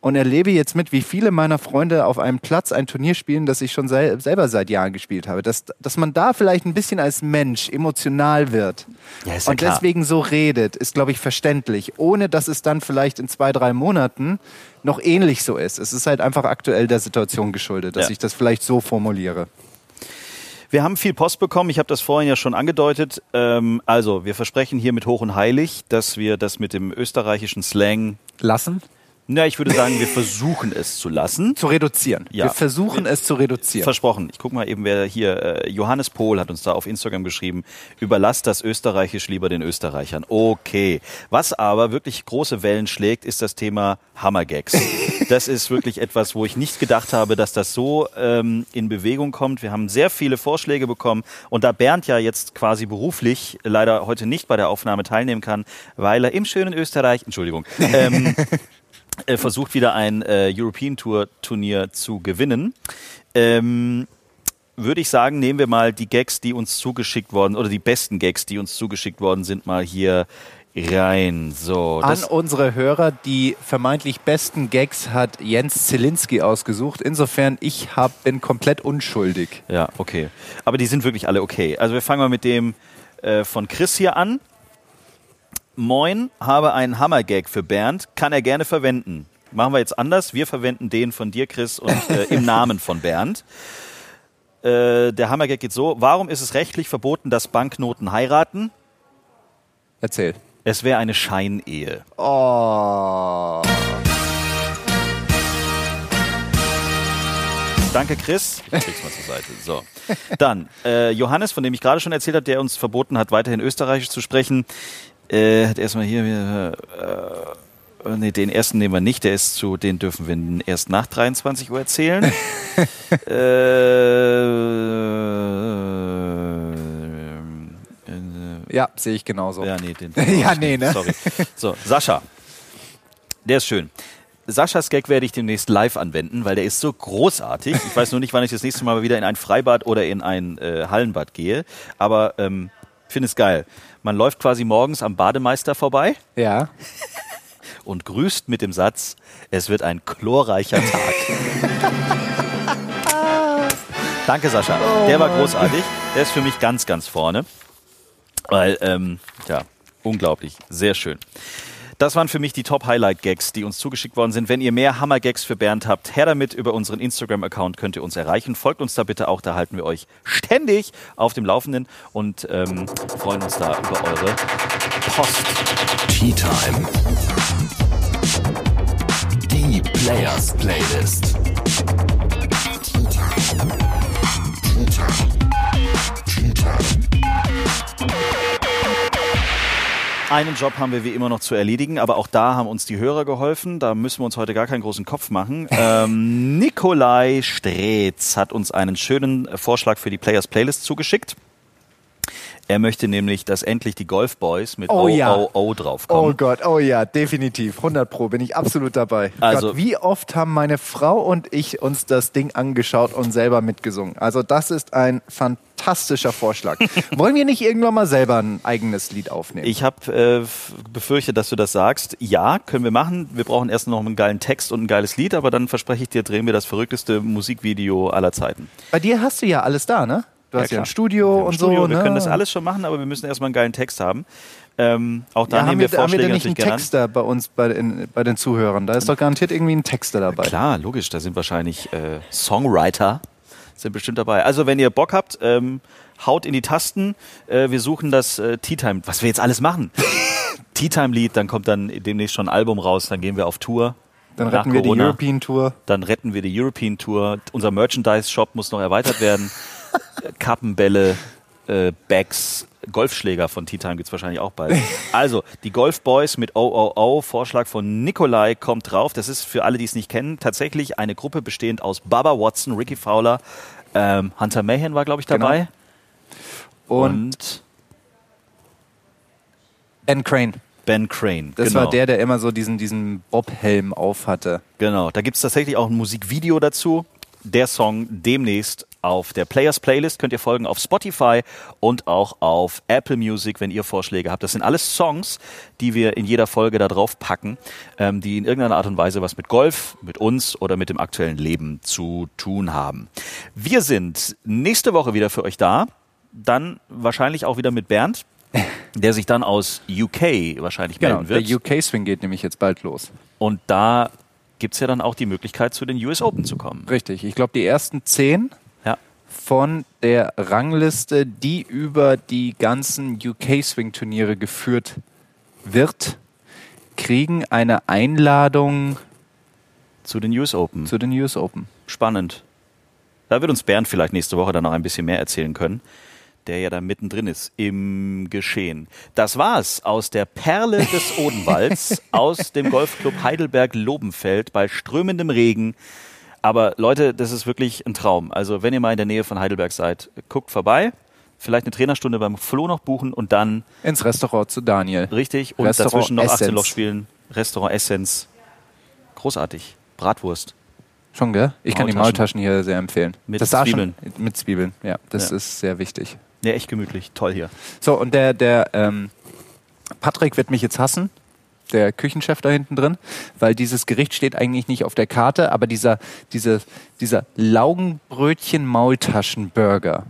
und erlebe jetzt mit, wie viele meiner Freunde auf einem Platz ein Turnier spielen, das ich schon sel selber seit Jahren gespielt habe. Dass, dass man da vielleicht ein bisschen als Mensch emotional wird Ja, ja und klar. deswegen so redet, ist, glaube ich, verständlich. Ohne dass es dann vielleicht in zwei, drei Monaten noch ähnlich so ist. Es ist halt einfach aktuell der Situation geschuldet, dass Ja. ich das vielleicht so formuliere. Wir haben viel Post bekommen, ich habe das vorhin ja schon angedeutet. Ähm, also, wir versprechen hier mit Hoch und Heilig, dass wir das mit dem österreichischen Slang, Lassen? na, ich würde sagen, wir versuchen es zu lassen. Zu reduzieren. Ja. Wir versuchen es zu reduzieren. Versprochen. Ich gucke mal eben, wer hier, äh, Johannes Pohl hat uns da auf Instagram geschrieben, überlasst das Österreichisch lieber den Österreichern. Okay. Was aber wirklich große Wellen schlägt, ist das Thema Hammergags. Das ist wirklich etwas, wo ich nicht gedacht habe, dass das so ähm, in Bewegung kommt. Wir haben sehr viele Vorschläge bekommen und da Bernd ja jetzt quasi beruflich leider heute nicht bei der Aufnahme teilnehmen kann, weil er im schönen Österreich, Entschuldigung, ähm, äh, versucht wieder ein äh, European Tour Turnier zu gewinnen. Ähm, würde ich sagen, nehmen wir mal die Gags, die uns zugeschickt worden, oder die besten Gags, die uns zugeschickt worden sind, mal hier rein. So, An unsere Hörer, die vermeintlich besten Gags hat Jens Zielinski ausgesucht. Insofern, ich hab, bin komplett unschuldig. ja, okay. Aber die sind wirklich alle okay. Also wir fangen mal mit dem äh, von Chris hier an. Moin, habe einen Hammergag für Bernd, kann er gerne verwenden. Machen wir jetzt anders. Wir verwenden den von dir, Chris, und äh, im Namen von Bernd. Äh, der Hammergag geht so: Warum ist es rechtlich verboten, dass Banknoten heiraten? Erzähl. Es wäre eine Scheinehe. Oh. Danke, Chris. Ich leg's mal zur Seite. So. Dann, äh, Johannes, von dem ich gerade schon erzählt habe, der uns verboten hat, weiterhin Österreichisch zu sprechen, äh, hat erstmal hier, äh, äh, nee, den ersten nehmen wir nicht, der ist zu, den dürfen wir erst nach 23 Uhr erzählen. äh, Ja, sehe ich genauso. ja, nee, den. Ja, nee, ne? Sorry. So, Sascha. Der ist schön. Saschas Gag werde ich demnächst live anwenden, weil der ist so großartig. Ich weiß nur nicht, wann ich das nächste Mal wieder in ein Freibad oder in ein äh, Hallenbad gehe. Aber ähm, finde es geil. Man läuft quasi morgens am Bademeister vorbei Ja. und grüßt mit dem Satz, es wird ein chlorreicher Tag. Danke, Sascha. Der war großartig. Der ist für mich ganz, ganz vorne. Weil, ähm, ja, unglaublich. Sehr schön. Das waren für mich die Top-Highlight-Gags, die uns zugeschickt worden sind. Wenn ihr mehr Hammer-Gags für Bernd habt, her damit über unseren Instagram-Account könnt ihr uns erreichen. Folgt uns da bitte auch, da halten wir euch ständig auf dem Laufenden und ähm, freuen uns da über eure Post. Tea Time. Die Players Playlist. Einen Job haben wir wie immer noch zu erledigen, aber auch da haben uns die Hörer geholfen. Da müssen wir uns heute gar keinen großen Kopf machen. Ähm, Nikolai Streetz hat uns einen schönen Vorschlag für die Players Playlist zugeschickt. Er möchte nämlich, dass endlich die Golf Boys mit Oh ja. OOO draufkommen. Oh Gott, oh ja, definitiv. 100 Pro bin ich absolut dabei. Also- Gott, wie oft haben meine Frau und ich uns das Ding angeschaut und selber mitgesungen? Also das ist ein fantastischer Vorschlag. Wollen wir nicht irgendwann mal selber ein eigenes Lied aufnehmen? Ich habe äh, befürchtet, dass du das sagst. Ja, können wir machen. Wir brauchen erst noch einen geilen Text und ein geiles Lied, aber dann verspreche ich dir, drehen wir das verrückteste Musikvideo aller Zeiten. Bei dir hast du ja alles da, ne? Du hast ja ein Studio und Studio, so. Wir ne? können das alles schon machen, aber wir müssen erstmal einen geilen Text haben. Ähm, auch da Ja, nehmen haben, wir wir, haben wir Vorschläge denn nicht einen an. Texter bei uns, bei den, bei den Zuhörern? Da ist doch garantiert irgendwie ein Texter dabei. Klar, logisch, da sind wahrscheinlich äh, Songwriter sind bestimmt dabei. Also wenn ihr Bock habt, ähm, haut in die Tasten. Äh, wir suchen das äh, Tea Time, was wir jetzt alles machen. Tea Time Lied, dann kommt dann demnächst schon ein Album raus, dann gehen wir auf Tour. Dann retten wir die Corona. European Tour. Dann retten wir die European Tour. Unser Merchandise-Shop muss noch erweitert werden. Kappenbälle, äh, Bags, Golfschläger von Tea Time gibt's wahrscheinlich auch bald. Also, die Golf Boys mit OOO, Vorschlag von Nikolai kommt drauf. Das ist für alle, die es nicht kennen, tatsächlich eine Gruppe bestehend aus Baba Watson, Ricky Fowler, ähm, Hunter Mayhem war, glaube ich, dabei. Genau. Und, Ben Crane. Ben Crane. Das genau. war der, der immer so diesen, diesen Bob-Helm auf hatte. Genau, da gibt's tatsächlich auch ein Musikvideo dazu. Der Song demnächst auf der Players Playlist könnt ihr folgen auf Spotify und auch auf Apple Music, wenn ihr Vorschläge habt. Das sind alles Songs, die wir in jeder Folge da drauf packen, ähm, die in irgendeiner Art und Weise was mit Golf, mit uns oder mit dem aktuellen Leben zu tun haben. Wir sind nächste Woche wieder für euch da. Dann wahrscheinlich auch wieder mit Bernd, der sich dann aus UK wahrscheinlich Genau, melden der wird. UK-Swing geht nämlich jetzt bald los. Und da gibt's ja dann auch die Möglichkeit, zu den US Open zu kommen. Richtig. Ich glaube, die ersten zehn. Von der Rangliste, die über die ganzen UK-Swing-Turniere geführt wird, kriegen eine Einladung Zu den US Open. zu den US Open. Spannend. Da wird uns Bernd vielleicht nächste Woche dann noch ein bisschen mehr erzählen können, der ja da mittendrin ist im Geschehen. Das war's aus der Perle des Odenwalds, aus dem Golfclub Heidelberg-Lobenfeld bei strömendem Regen. Aber Leute, das ist wirklich ein Traum. Also wenn ihr mal in der Nähe von Heidelberg seid, guckt vorbei. Vielleicht eine Trainerstunde beim Flo noch buchen und dann Ins Restaurant zu Daniel. richtig und Restaurant dazwischen noch 18 Essence. Loch spielen. Restaurant Essence. Großartig. Bratwurst. Schon, gell? Ich kann die Maultaschen. Hier sehr empfehlen. Mit das Zwiebeln. Schon, mit Zwiebeln, ja. Das Ja. ist sehr wichtig. Ja, echt gemütlich. Toll hier. So, und der, der ähm, Patrick wird mich jetzt hassen, der Küchenchef da hinten drin, weil dieses Gericht steht eigentlich nicht auf der Karte, aber dieser, diese, dieser Laugenbrötchen-Maultaschen-Burger,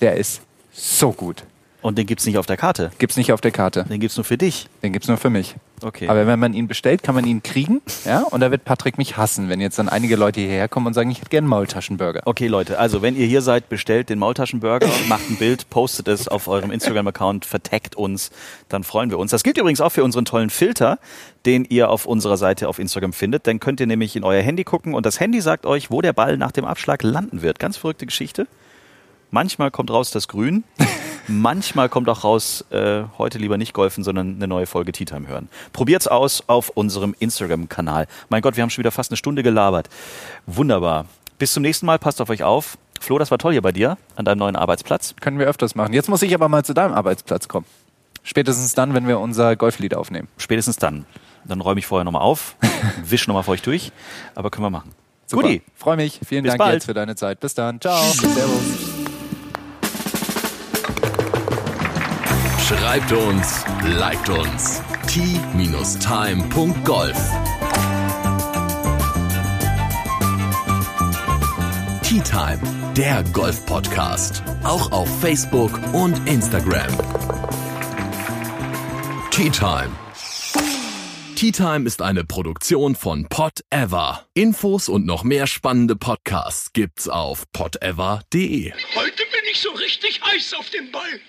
der ist so gut. Und den gibt's nicht auf der Karte. Gibt's nicht auf der Karte. Den gibt's nur für dich. Den gibt's nur für mich. Okay. Aber wenn man ihn bestellt, kann man ihn kriegen, ja, und da wird Patrick mich hassen, wenn jetzt dann einige Leute hierher kommen und sagen, ich hätte gerne einen Maultaschenburger. Okay, Leute, also wenn ihr hier seid, bestellt den Maultaschenburger, macht ein Bild, postet es auf eurem Instagram-Account, vertaggt uns, dann freuen wir uns. Das gilt übrigens auch für unseren tollen Filter, den ihr auf unserer Seite auf Instagram findet. Dann könnt ihr nämlich in euer Handy gucken und das Handy sagt euch, wo der Ball nach dem Abschlag landen wird. Ganz verrückte Geschichte. Manchmal kommt raus das Grün, manchmal kommt auch raus, äh, heute lieber nicht golfen, sondern eine neue Folge Tea Time hören. Probiert's aus auf unserem Instagram-Kanal. Mein Gott, wir haben schon wieder fast eine Stunde gelabert. Wunderbar. Bis zum nächsten Mal, passt auf euch auf. Flo, das war toll hier bei dir an deinem neuen Arbeitsplatz. Können wir öfters machen. Jetzt muss ich aber mal zu deinem Arbeitsplatz kommen. Spätestens dann, wenn wir unser Golflied aufnehmen. Spätestens dann. Dann räume ich vorher nochmal auf, wisch nochmal für euch durch, aber können wir machen. Super. Guti. Freue mich. Vielen Bis Dank bald. jetzt für deine Zeit. Bis dann. Ciao. Servus. Schreibt uns, liked uns. t-time.golf Tea Time, der Golf-Podcast. Auch auf Facebook und Instagram. Tea Time. Tea Time ist eine Produktion von Pot Ever. Infos und noch mehr spannende Podcasts gibt's auf potever.de. Heute bin ich so richtig heiß auf den Ball.